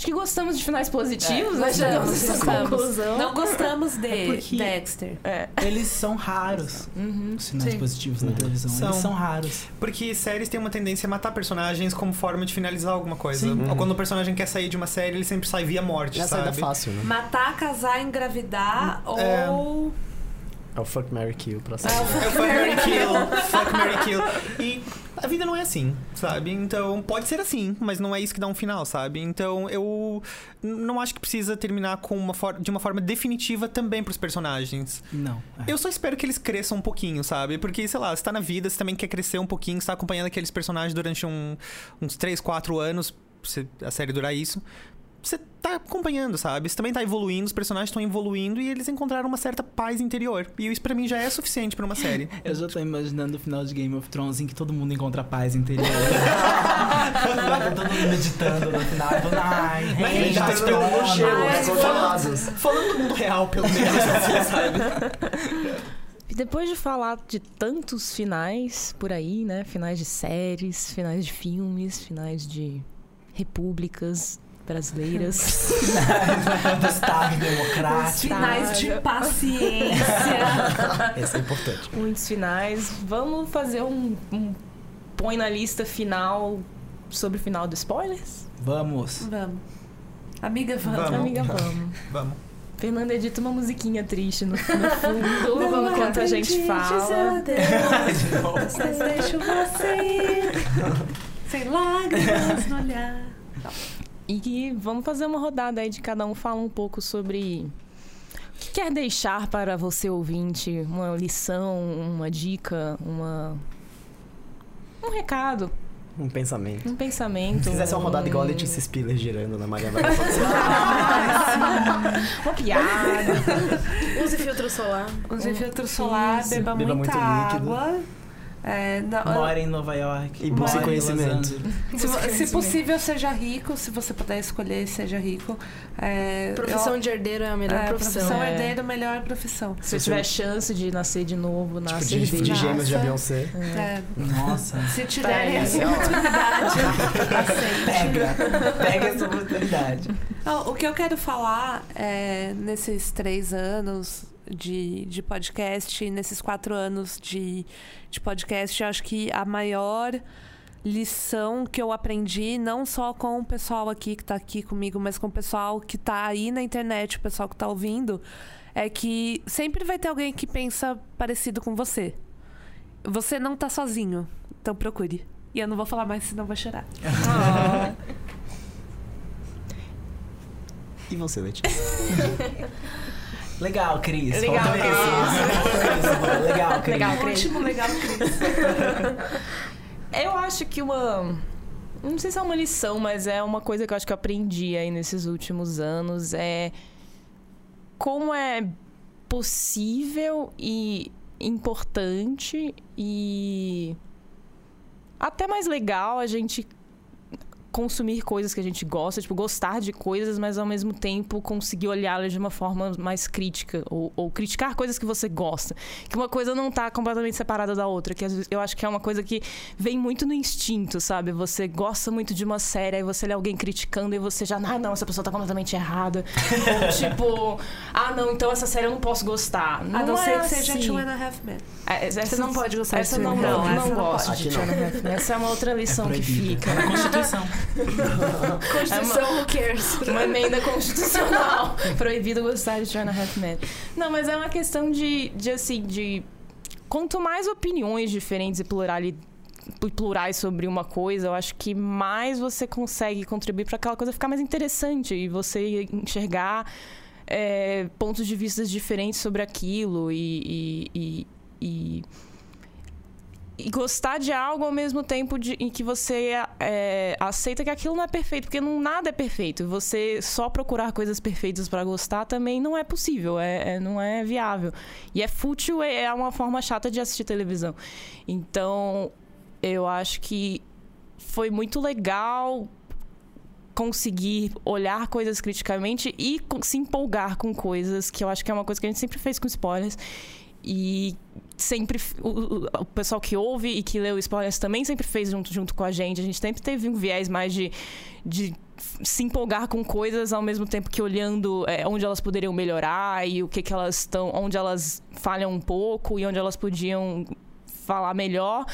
Acho que gostamos de finais positivos, É, né? gostamos, Chegamos a essa conclusão. Não gostamos de É porque- Dexter. É. Eles são raros. Uhum. Os finais Sim. positivos na televisão. São. Eles são raros. Porque séries têm uma tendência a matar personagens como forma de finalizar alguma coisa. Sim. Ou quando o personagem quer sair de uma série, ele sempre sai via morte, é sabe? fácil, né? Matar, casar, engravidar É. ou. É o Fuck, Mary Kill pra É série. o Fuck Mary Kill. Fuck Mary Kill. E a vida não é assim, sabe? Então, pode ser assim, mas não é isso que dá um final, sabe? Então, eu não acho que precisa terminar com uma for- de uma forma definitiva também pros personagens. Não. é. Eu só espero que eles cresçam um pouquinho, sabe? Porque, sei lá, você tá na vida, você também quer crescer um pouquinho, você tá acompanhando aqueles personagens durante um- uns 3, 4 anos, se a série durar isso. Você tá acompanhando, sabe? Você também tá evoluindo, os personagens estão evoluindo e eles encontraram uma certa paz interior. E isso pra mim já é suficiente pra uma série. Eu já tô imaginando o final de Game of Thrones em que todo mundo encontra paz interior. Tá todo mundo meditando no final. Falando, ai, Meditando Jasper, no gelo, ai, né? congelados. Falando do mundo real, pelo menos, assim, sabe? E depois de falar de tantos finais por aí, né? Finais de séries, finais de filmes, finais de repúblicas brasileiras. do Estado Os Democrático. finais de paciência. Esse é importante. muitos finais. Vamos fazer um, um põe na lista final sobre o final do spoilers? Vamos. vamos. Amiga, vamos. Vamos. Amiga, vamos. Vamos. Fernanda edita uma musiquinha triste no, no fundo enquanto a gente fala. De novo. Mas deixo você ir. Sem lágrimas no olhar. E que vamos fazer uma rodada aí de cada um fala um pouco sobre o que quer deixar para você ouvinte, uma lição, uma dica, uma um recado, Um pensamento. um pensamento. Se fizesse uma rodada igual a um- Letícia Spiller girando na Maria Braga, uma piada. Use filtro solar. Use filtro solar, beba, Beba muita muito líquido. É, não- Mora em Nova York. E busque conhecimento. Se, se possível, seja rico. Se você puder escolher, seja rico. É, Profissão eu- de herdeiro é a melhor é, profissão. profissão É. herdeiro, melhor profissão. Se eu tiver chance de nascer de novo, Tipo, nascer de, de de gêmeos de Nossa. Beyoncé. É, Nossa. se tiverem Tá, essa é, oportunidade, aceite. Pega. Pega essa oportunidade. Não, o que eu quero falar é, nesses três anos de, de podcast, nesses quatro anos de, de podcast, eu acho que a maior lição que eu aprendi, não só com o pessoal aqui que tá aqui comigo, mas com o pessoal que tá aí na internet, o pessoal que tá ouvindo, é que sempre vai ter alguém que pensa parecido com você. Você não tá sozinho, então procure. E eu não vou falar mais, senão vai chorar. Ah, E você, Letícia? Legal, Cris. Legal, Cris. Legal, Cris. Legal, Cris. Último legal, Cris. Eu acho que uma. Não sei se é uma lição, mas é uma coisa que eu acho que eu aprendi aí nesses últimos anos. É como é possível e importante e até mais legal a gente consumir coisas que a gente gosta, tipo, gostar de coisas, mas ao mesmo tempo conseguir olhá-las de uma forma mais crítica. Ou, ou criticar coisas que você gosta. Que uma coisa não tá completamente separada da outra. Que às vezes- eu acho que é uma coisa que vem muito no instinto, sabe? Você gosta muito de uma série, aí você lê alguém criticando e você já, ah, não, essa pessoa tá completamente errada. ou tipo, ah, não, então essa série eu não posso gostar. A Não não é ser que seja assim. Two and a Half Men. É, essa- Você não pode gostar de essa Two não, não, não, Essa não gosto pode. de Aqui Two and a Half Men. Essa é uma outra lição que proibido. fica. Na Constituição. Constituição, who cares? Uma emenda constitucional. Proibido gostar de Two and a Half Men. Não, mas é uma questão de, de assim, de... Quanto mais opiniões diferentes e plurali- e plurais sobre uma coisa, eu acho que mais você consegue contribuir para aquela coisa ficar mais interessante e você enxergar é, pontos de vista diferentes sobre aquilo e, e, e, e e gostar de algo ao mesmo tempo de, em que você é, aceita que aquilo não é perfeito, porque não, nada é perfeito. Você só procurar coisas perfeitas para gostar também não é possível, é, é- não é viável. E é fútil, é, é uma forma chata de assistir televisão. Então, eu acho que foi muito legal conseguir olhar coisas criticamente e se empolgar com coisas que eu acho que é uma coisa que a gente sempre fez com spoilers e sempre o, o- pessoal que ouve e que leu spoilers também sempre fez junto, junto com a gente. A gente sempre teve um viés mais de, de se empolgar com coisas ao mesmo tempo que olhando é, onde elas poderiam melhorar e o que que elas estão onde elas falham um pouco e onde elas podiam falar melhor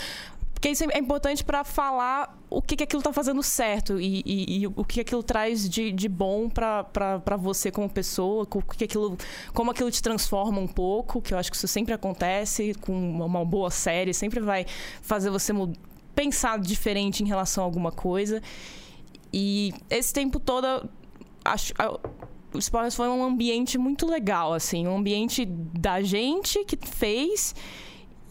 porque isso é importante para falar o que, que aquilo tá fazendo certo e, e- e o que aquilo traz de, de bom para você como pessoa, o que aquilo, como aquilo te transforma um pouco, que eu acho que isso sempre acontece com uma, boa série, sempre vai fazer você pensar diferente em relação a alguma coisa. E esse tempo todo, acho. o Spoilers foi um ambiente muito legal, assim, um ambiente da gente que fez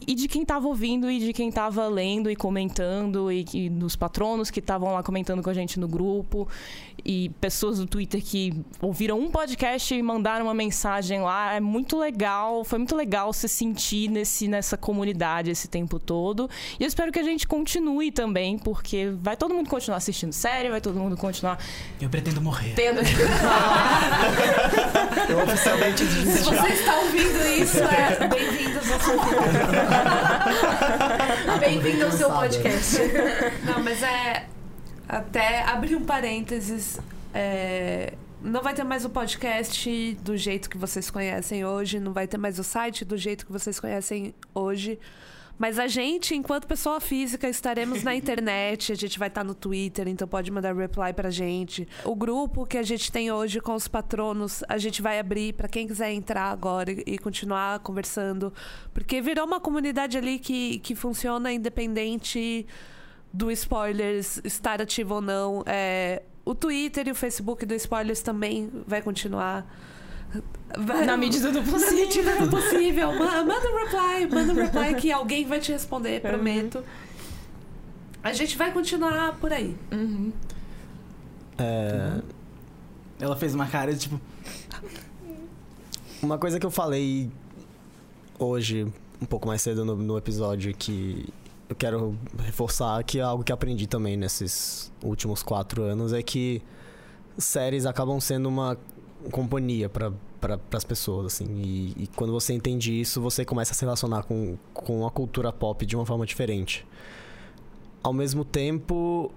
e de quem estava ouvindo e de quem estava lendo e comentando e, que- dos patronos que estavam lá comentando com a gente no grupo. E pessoas do Twitter que ouviram um podcast e mandaram uma mensagem lá. É muito legal foi muito legal se sentir nesse nessa comunidade esse tempo todo. E eu espero que a gente continue também porque vai todo mundo continuar assistindo série vai todo mundo continuar Eu pretendo morrer. tendo Oficialmente Se desisti. você está ouvindo isso, é bem-vindos ao seu Bem-vindo ao seu podcast. Não, mas é. Até abrir um parênteses. é, não vai ter mais o podcast do jeito que vocês conhecem hoje, não vai ter mais o site do jeito que vocês conhecem hoje. Mas a gente, enquanto pessoa física, estaremos na internet, a gente vai estar no Twitter, então pode mandar reply pra gente. O grupo que a gente tem hoje com os patronos, a gente vai abrir pra quem quiser entrar agora e e continuar conversando. Porque virou uma comunidade ali que, que funciona independente do Spoilers estar ativo ou não. É, o Twitter e o Facebook do Spoilers também vai continuar. Na medida do na possível medida do possível. Ma- Manda um reply, manda um reply que alguém vai te responder, prometo. A gente vai continuar por aí. Uhum. É, Ela fez uma cara de tipo. Uma coisa que eu falei hoje, um pouco mais cedo no, no episódio, que eu quero reforçar, que é algo que aprendi também nesses últimos quatro anos, é que séries acabam sendo uma companhia para para as pessoas, assim. E, e quando você entende isso, você começa a se relacionar com, com a cultura pop de uma forma diferente. Ao mesmo tempo,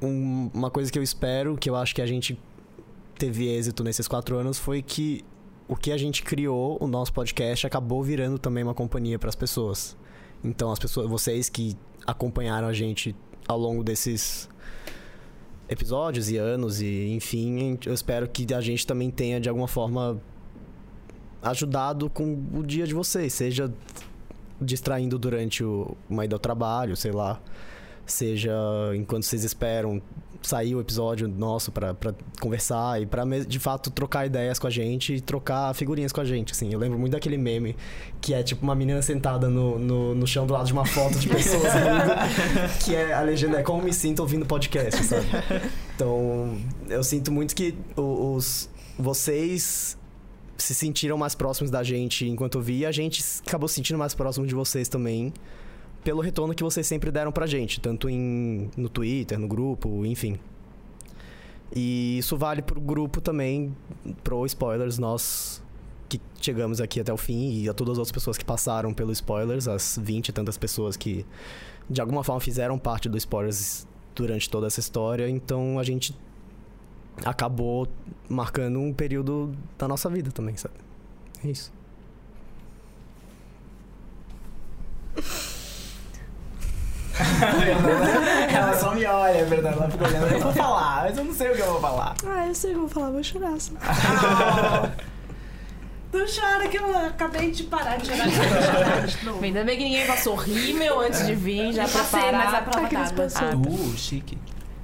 um- uma coisa que eu espero, que eu acho que a gente teve êxito nesses quatro anos, foi que o que a gente criou, o nosso podcast, acabou virando também uma companhia para as pessoas. Então, as pessoas, vocês que acompanharam a gente ao longo desses episódios e anos e enfim, eu espero que a gente também tenha de alguma forma ajudado com o dia de vocês, seja distraindo durante o, uma ida ao trabalho, sei lá, seja enquanto vocês esperam sair o episódio nosso pra pra conversar e pra me- de fato trocar ideias com a gente e trocar figurinhas com a gente, assim. Eu lembro muito daquele meme que é tipo uma menina sentada no, no, no chão do lado de uma foto de pessoas rindo, que é a legenda é como me sinto ouvindo podcast, sabe? Então, eu sinto muito que os vocês se sentiram mais próximos da gente enquanto eu vi e a gente acabou se sentindo mais próximo de vocês também pelo retorno que vocês sempre deram pra gente, tanto em, no Twitter, no grupo, enfim. E isso vale pro grupo também, pro Spoilers, nós que chegamos aqui até o fim e a todas as outras pessoas que passaram pelo Spoilers, as 20 e tantas pessoas que de alguma forma fizeram parte do Spoilers durante toda essa história, então a gente acabou marcando um período da nossa vida também, sabe? É isso. Ela só me olha, é verdade. Ela fica olhando. Eu vou falar, mas eu não sei o que eu vou falar. Ah, eu sei o que eu vou falar, vou chorar. Só. Não chora que eu acabei de parar de chorar. Ainda bem que ninguém passou rímel antes de vir, já passei, mas a prova Aqueles d'água. passou. Uh, chique.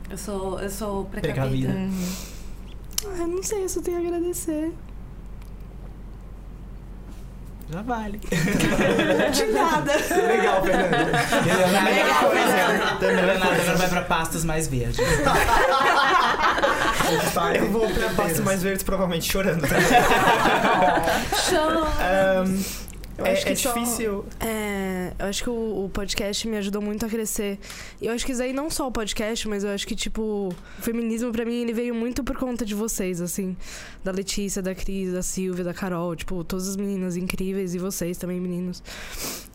Eu sou, eu sou Precavida. precavida. Ah, eu não sei, eu só tenho a agradecer. Já vale. De nada. Legal, Fernando. Legal, Leonardo agora vai pra pastas mais verdes. Eu vou pra pastos mais verdes, provavelmente chorando. Ahn, Eu é acho que é só- difícil. É, eu acho que o, o podcast me ajudou muito a crescer. E eu acho que isso aí não só o podcast, mas eu acho que, tipo, o feminismo pra mim ele veio muito por conta de vocês, assim. Da Letícia, da Cris, da Silvia, da Carol, tipo, todas as meninas incríveis e vocês também, meninos.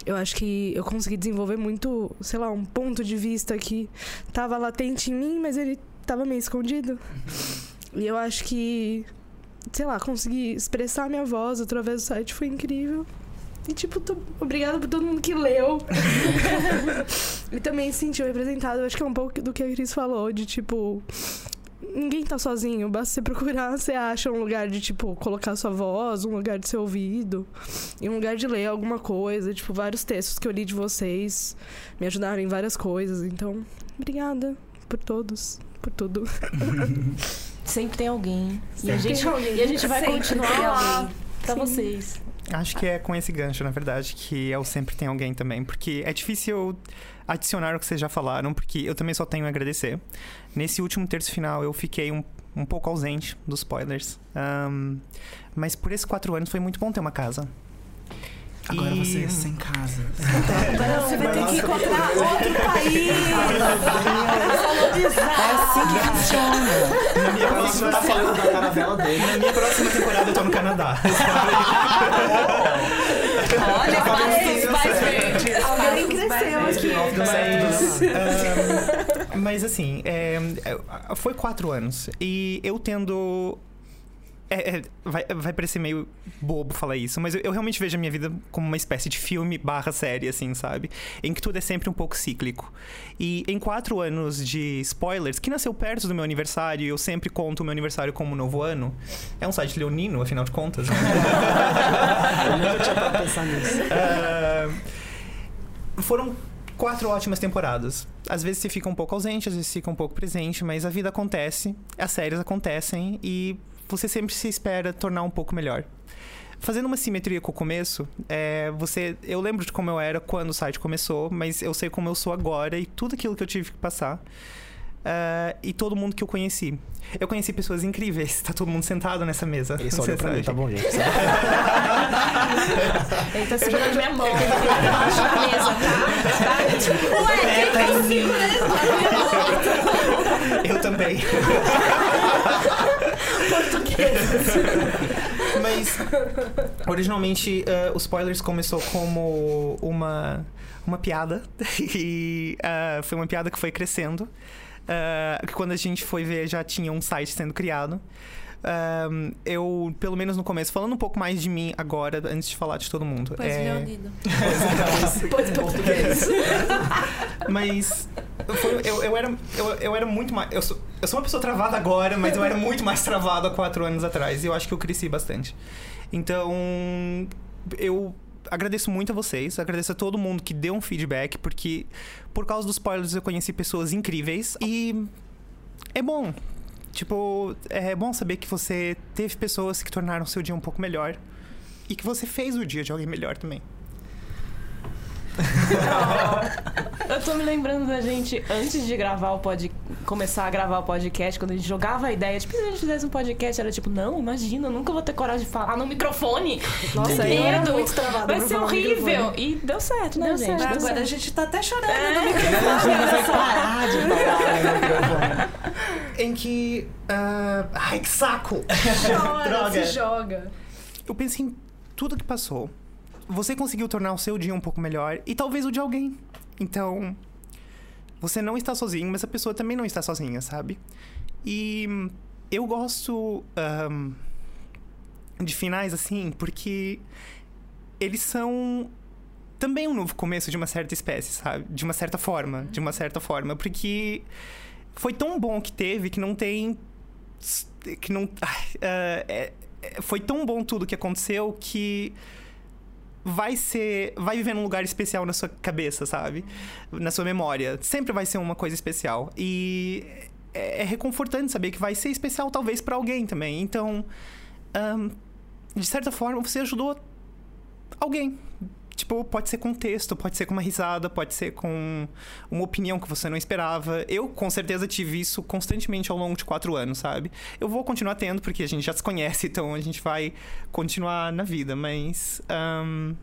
Eu acho que eu consegui desenvolver muito, sei lá, um ponto de vista que tava latente em mim, mas ele tava meio escondido. E eu acho que, sei lá, conseguir expressar minha voz através do site foi incrível. E, tipo, tô... obrigada por todo mundo que leu. e também se sentiu representado. Eu acho que é um pouco do que a Cris falou, de tipo. Ninguém tá sozinho, basta você procurar, você acha um lugar de, tipo, colocar sua voz, um lugar de ser ouvido, e um lugar de ler alguma coisa. Tipo, vários textos que eu li de vocês me ajudaram em várias coisas. Então, obrigada por todos, por tudo. Sempre tem alguém. E a Sempre gente, tem alguém. e a gente vai Sempre continuar lá pra Sim. vocês. Acho que é com esse gancho, na verdade, que eu sempre tenho alguém também. Porque é difícil adicionar o que vocês já falaram, porque eu também só tenho a agradecer. Nesse último terço final, eu fiquei um, um pouco ausente dos spoilers. Ahn, mas por esses quatro anos foi muito bom ter uma casa. Agora E- você é sem casa. Agora você vai ter que encontrar outro país. É assim que funciona. Na minha próxima, tá falando da caravela dele. na minha próxima temporada eu tô no Canadá. Olha, mais, mais verde. Alguém cresceu aqui. Mas assim, é, é, foi quatro anos. E eu tendo. É, é, vai, vai parecer meio bobo falar isso, mas eu, eu realmente vejo a minha vida como uma espécie de filme barra série, assim, sabe? Em que tudo é sempre um pouco cíclico. E em quatro anos de spoilers, que nasceu perto do meu aniversário, e eu sempre conto o meu aniversário como novo ano. É um site leonino, afinal de contas. Eu nunca tinha parado pensar nisso. Ah, foram quatro ótimas temporadas. Às vezes você fica um pouco ausente, às vezes fica um pouco presente, mas a vida acontece, as séries acontecem e você sempre se espera tornar um pouco melhor. Fazendo uma simetria com o começo, é, você, eu lembro de como eu era quando o site começou, mas eu sei como eu sou agora e tudo aquilo que eu tive que passar. ah, e todo mundo que eu conheci. Eu conheci pessoas incríveis, tá todo mundo sentado nessa mesa. Ele só olhou pra mim, tá bom, gente. Ele tá segurando minha mão. Ele tá debaixo da mesa, tá? tá? Tipo, ué, quem tá segurando? Eu também. Mas originalmente eh, o spoilers começou como uma uma piada e ah, foi uma piada que foi crescendo. Ah, que quando a gente foi ver já tinha um site sendo criado. Ahm, eu, pelo menos no começo, falando um pouco mais de mim agora, antes de falar de todo mundo. Pois é, Leonino. Pois português. Mas foi- eu, eu, era, eu, eu era muito mais. Eu sou, eu sou uma pessoa travada agora, mas eu era muito mais travado há quatro anos atrás. E eu acho que eu cresci bastante. Então, eu agradeço muito a vocês, agradeço a todo mundo que deu um feedback, porque por causa dos spoilers eu conheci pessoas incríveis. E é bom. Tipo, é bom saber que você teve pessoas que tornaram seu dia um pouco melhor. E que você fez o dia de alguém melhor também. Eu tô me lembrando da gente, antes de gravar o pod... começar a gravar o podcast, quando a gente jogava a ideia, tipo, se a gente fizesse um podcast, era tipo, não, imagina, eu nunca vou ter coragem de falar no microfone. Nossa, Que eu era medo. muito travada Vai ser horrível. E deu certo, né, Deu gente? certo. Deu Agora a certo. gente tá até chorando É. no microfone. vai parar de falar no microfone. Em que. ah, ai, que saco! Chora, Droga. se joga. Eu pensei em tudo que passou. Você conseguiu tornar o seu dia um pouco melhor e talvez o de alguém. Então, você não está sozinho, mas a pessoa também não está sozinha, sabe? E eu gosto ahn, de finais assim porque eles são também um novo começo de uma certa espécie, sabe? De uma certa forma, de uma certa forma, porque foi tão bom que teve que não tem que não é- é- foi tão bom tudo que aconteceu que vai ser vai viver num lugar especial na sua cabeça, sabe? Na sua memória. Sempre vai ser uma coisa especial e é, é reconfortante saber que vai ser especial talvez pra alguém também. Então, ahn, de certa forma, você ajudou alguém. Tipo, pode ser com um texto, pode ser com uma risada, pode ser com uma opinião que você não esperava. Eu, com certeza, tive isso constantemente ao longo de quatro anos, sabe? Eu vou continuar tendo, porque a gente já se conhece, então a gente vai continuar na vida, mas. ahn,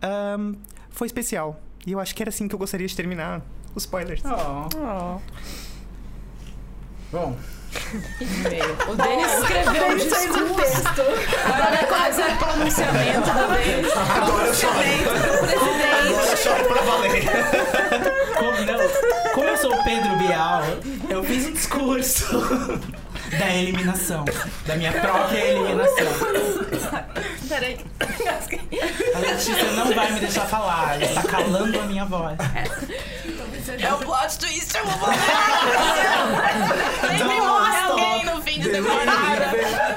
ahn, foi especial. E eu acho que era assim que eu gostaria de terminar os spoilers. Oh. Bom, O Denis escreveu um discurso. Agora é quase o pronunciamento da vez. Agora eu choro. Agora eu choro pra valer. como, não, como eu sou o Pedro Bial, eu fiz um discurso da eliminação. Da minha própria eliminação. Peraí. A Letícia não vai me deixar falar, ela está calando a minha voz. É o plot twist, eu vou falar. Sempre morre alguém no fim de temporada.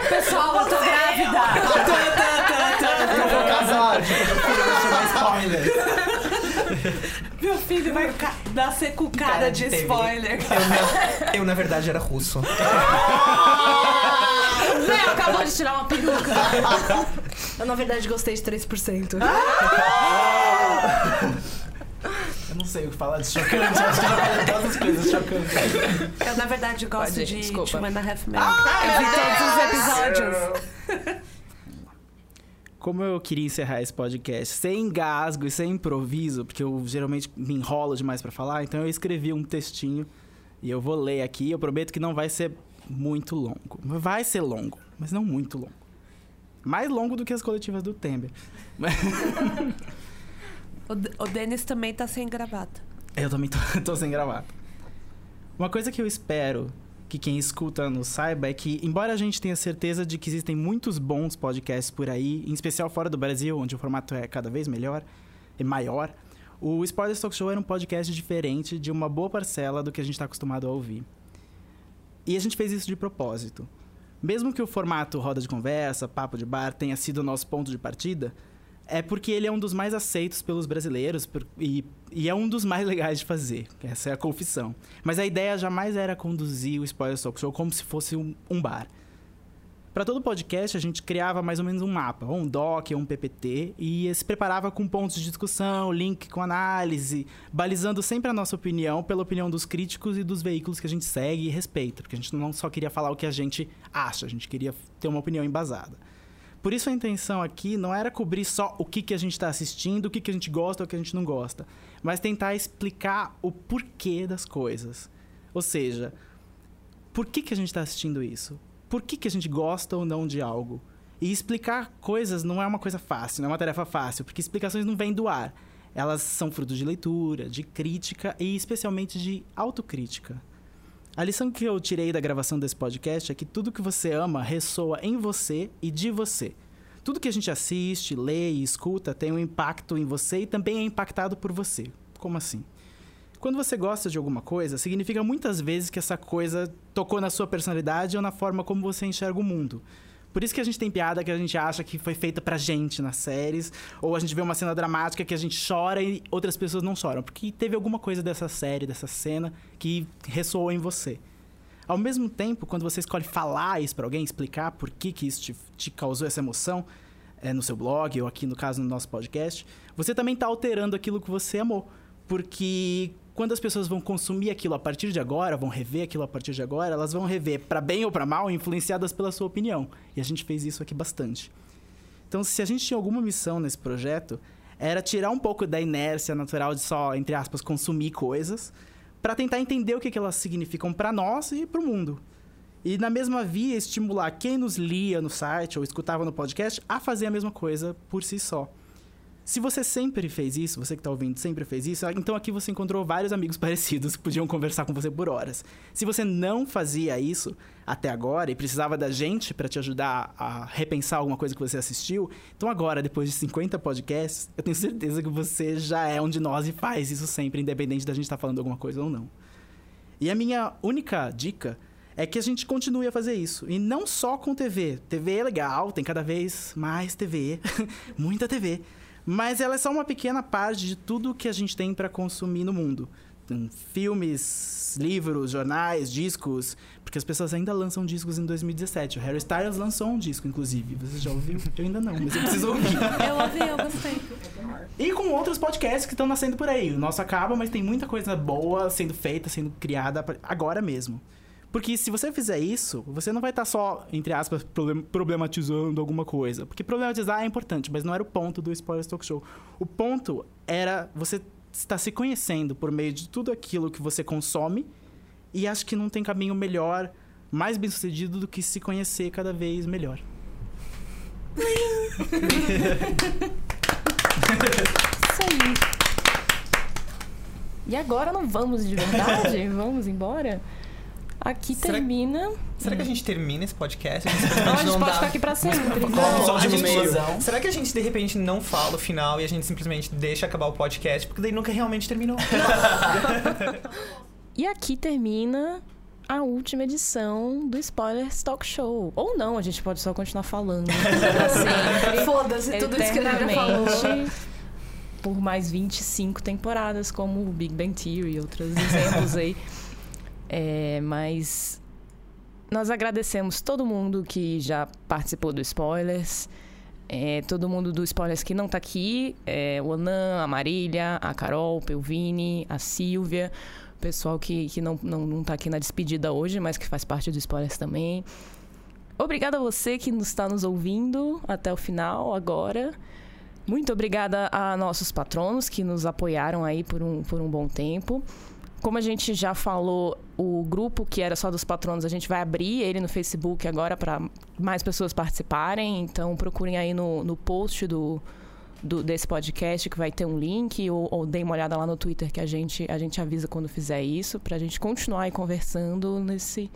Pessoal, eu tô grávida. Eu vou casar. Meu filho vai nascer com cara de Teve. spoiler. Eu, na- eu, na verdade, era russo. Léo acabou de tirar uma peruca. Eu, na verdade, gostei de 3%. Eu não sei o que falar de chocante, acho que eu já falei todas as coisas chocantes. Eu, na verdade, gosto Pode, de desculpa. Two and a Half Men. eu vi todos os episódios. Como eu queria encerrar esse podcast sem engasgo e sem improviso, porque eu geralmente me enrolo demais pra falar, então eu escrevi um textinho e eu vou ler aqui. Eu prometo que não vai ser muito longo. Vai ser longo, mas não muito longo. Mais longo do que as coletivas do Temer. O, o Denis também tá sem gravata. Eu também tô, tô sem gravar. Uma coisa que eu espero que quem escuta nos saiba é que, embora a gente tenha certeza de que existem muitos bons podcasts por aí, em especial fora do Brasil, onde o formato é cada vez melhor e maior, o Spoilers Talk Show era um podcast diferente de uma boa parcela do que a gente está acostumado a ouvir. E a gente fez isso de propósito. Mesmo que o formato roda de conversa, papo de bar tenha sido o nosso ponto de partida, é porque ele é um dos mais aceitos pelos brasileiros por- e, e é um dos mais legais de fazer. Essa é a confissão. Mas a ideia jamais era conduzir o Spoiler Talk Show como se fosse um, um bar. Para todo podcast, a gente criava mais ou menos um mapa, ou um doc, ou um PPT, e se preparava com pontos de discussão, link com análise, balizando sempre a nossa opinião pela opinião dos críticos e dos veículos que a gente segue e respeita, porque a gente não só queria falar o que a gente acha, a gente queria ter uma opinião embasada. Por isso a intenção aqui não era cobrir só o que, que a gente está assistindo, o que, que a gente gosta ou o que a gente não gosta, mas tentar explicar o porquê das coisas. Ou seja, por que, que a gente está assistindo isso? Por que, que a gente gosta ou não de algo? E explicar coisas não é uma coisa fácil, não é uma tarefa fácil, porque explicações não vêm do ar. Elas são frutos de leitura, de crítica e especialmente de autocrítica. A lição que eu tirei da gravação desse podcast é que tudo que você ama ressoa em você e de você. Tudo que a gente assiste, lê e escuta tem um impacto em você e também é impactado por você. Como assim? Quando você gosta de alguma coisa, significa muitas vezes que essa coisa tocou na sua personalidade ou na forma como você enxerga o mundo. Por isso que a gente tem piada que a gente acha que foi feita pra gente nas séries, ou a gente vê uma cena dramática que a gente chora e outras pessoas não choram, porque teve alguma coisa dessa série, dessa cena que ressoou em você. Ao mesmo tempo, quando você escolhe falar isso pra alguém, explicar por que, que isso te, te causou essa emoção, é, no seu blog ou aqui no caso no nosso podcast, você também está alterando aquilo que você amou. Porque quando as pessoas vão consumir aquilo a partir de agora, vão rever aquilo a partir de agora, elas vão rever para bem ou para mal, influenciadas pela sua opinião. E a gente fez isso aqui bastante. Então, se a gente tinha alguma missão nesse projeto, era tirar um pouco da inércia natural de só, entre aspas, consumir coisas, para tentar entender o que, que elas significam para nós e para o mundo. E na mesma via, estimular quem nos lia no site ou escutava no podcast a fazer a mesma coisa por si só. Se você sempre fez isso, você que está ouvindo sempre fez isso, então aqui você encontrou vários amigos parecidos que podiam conversar com você por horas. Se você não fazia isso até agora e precisava da gente para te ajudar a repensar alguma coisa que você assistiu, então agora, depois de 50 podcasts, eu tenho certeza que você já é um de nós e faz isso sempre, independente da gente estar falando alguma coisa ou não. E a minha única dica é que a gente continue a fazer isso. E não só com TV. TV é legal, tem cada vez mais TV, muita TV. Mas ela é só uma pequena parte de tudo que a gente tem para consumir no mundo. filmes, livros, jornais, discos, porque as pessoas ainda lançam discos em 2017. O Harry Styles lançou um disco, inclusive. Você já ouviu? Eu ainda não, mas eu preciso ouvir. Eu ouvi, eu gostei. E com outros podcasts que estão nascendo por aí. O nosso acaba, mas tem muita coisa boa sendo feita, sendo criada agora mesmo. Porque se você fizer isso, você não vai estar só, entre aspas, problem- problematizando alguma coisa. Porque problematizar é importante, mas não era o ponto do Spoilers Talk Show. O ponto era você estar se conhecendo por meio de tudo aquilo que você consome. E acho que não tem caminho melhor, mais bem sucedido do que se conhecer cada vez melhor. Isso aí. E agora não vamos de verdade? vamos embora? Aqui Será- termina. Será que a gente termina esse podcast? Não, a gente não pode dá- ficar aqui pra sempre. Não, Só a de gente-. Será que a gente de repente não fala o final e a gente simplesmente deixa acabar o podcast? Porque daí nunca realmente terminou. E aqui termina a última edição do Spoilers Talk Show. Ou não, a gente pode só continuar falando. Foda-se tudo isso que a gente já falou. Por mais 25 temporadas, como o Big Bang Theory e outros exemplos aí. É, mas nós agradecemos todo mundo que já participou do Spoilers. É, todo mundo do Spoilers que não tá aqui. É, o Anan, a Marília, a Carol, o Pelvini, a Silvia. O pessoal que, que não, não, não tá aqui na despedida hoje, mas que faz parte do Spoilers também. Obrigada a você que está nos ouvindo até o final agora. Muito obrigada a nossos patronos que nos apoiaram aí por um, por um bom tempo. Como a gente já falou, o grupo que era só dos patronos, a gente vai abrir ele no Facebook agora para mais pessoas participarem. Então procurem aí no, no post do, do- desse podcast que vai ter um link ou, ou deem uma olhada lá no Twitter que a gente, a gente avisa quando fizer isso, pra gente continuar aí conversando nesse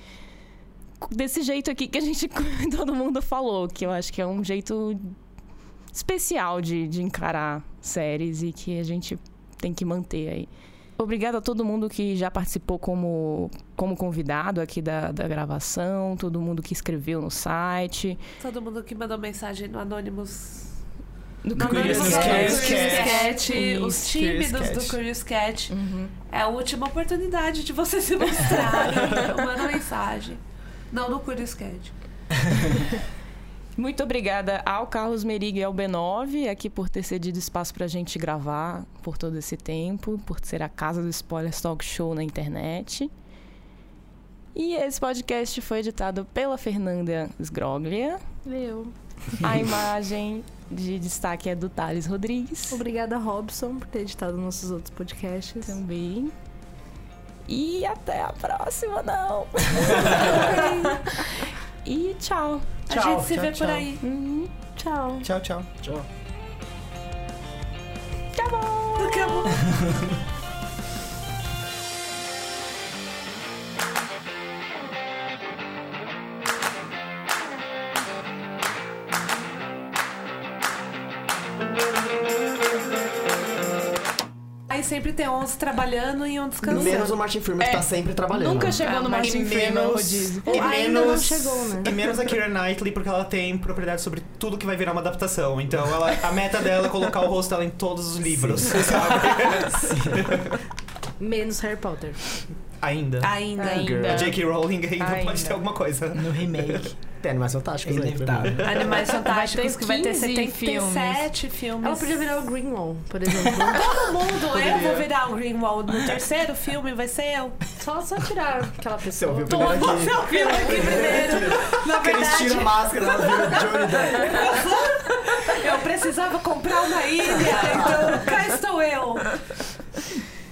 desse jeito aqui que a gente todo mundo falou, que eu acho que é um jeito especial de, de encarar séries e que a gente tem que manter aí. Obrigada a todo mundo que já participou como, como convidado aqui da, da gravação, todo mundo que escreveu no site. Todo mundo que mandou mensagem no Anonymous. Do No Curious Anonymous Cat. Os tímidos Curious do. Curious Cat. Uhum. É a última oportunidade de você se mostrar. Manda mensagem. Não no Curious Cat. Muito obrigada ao Carlos Merig e ao B9 aqui por ter cedido espaço pra gente gravar por todo esse tempo, por ser a casa do Spoilers Talk Show na internet. E esse podcast foi editado pela Fernanda Sgroglia. Eu. A imagem de destaque é do Thales Rodrigues. Obrigada, Robson, por ter editado nossos outros podcasts. Também. E até a próxima, não! e tchau. A Tchau, gente se tchau, vê tchau. por aí. Hum, Tchau. tchau, tchau. Tchau. acabou! Acabou. sempre tem 11 trabalhando e um descansando. Menos o Martin Freeman que É. tá sempre trabalhando. Nunca chegou Ah, no mas Martin Freeman menos- rodízio. E Ainda não menos, chegou, né? E menos a Keira Knightley, porque ela tem propriedade sobre tudo que vai virar uma adaptação. Então ela, a meta dela é colocar o rosto dela em todos os livros, sabe? Menos Harry Potter. Ainda. Ainda. Ainda. A J.K. Rowling ainda, Ainda. pode ter alguma coisa. No remake. Tem Animais Fantásticos É aí. inevitável. Animais Fantásticos, que vai ter 15 77 filmes. Ela podia virar o Greenwall, por exemplo. Todo mundo, eu vou virar o Greenwald no terceiro filme, vai ser eu. só, só tirar aquela pessoa. ouviu primeiro Todo aqui. seu filme aqui primeiro. Na verdade, tiram a máscara, ela vira Johnny Depp. eu precisava comprar uma ilha, então cá estou eu.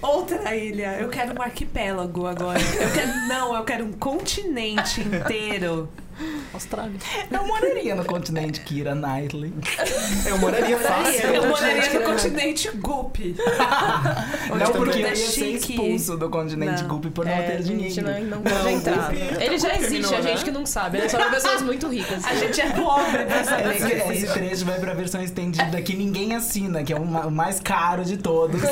Outra ilha. Eu quero um arquipélago agora. Eu quero, não, eu quero um continente inteiro. Austrália. Eu moraria no continente Kira Knightley. Eu moraria fácil. Eu moraria no continente Goop. Não, porque eu ia é ser expulso do continente Não. Goop por não É, ter a gente dinheiro. não, não pode entrar. Ele já existe, terminou, a gente né? que não sabe. Ele é só pra pessoas muito ricas. A gente é pobre pra saber Esse, que esse existe. trecho vai pra versão estendida que ninguém assina, que é o mais caro de todos.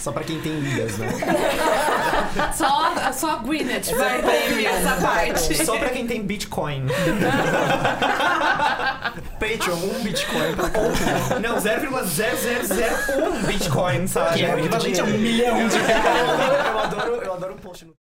Só pra quem tem ilhas, né? Só, só a Gwyneth vai ter essa parte. Só pra quem tem Bitcoin. Patreon, um Bitcoin pra Não, 0,0001 Bitcoin, sabe? Que é o equivalente a um milhão de Eu adoro, eu adoro, eu adoro o post no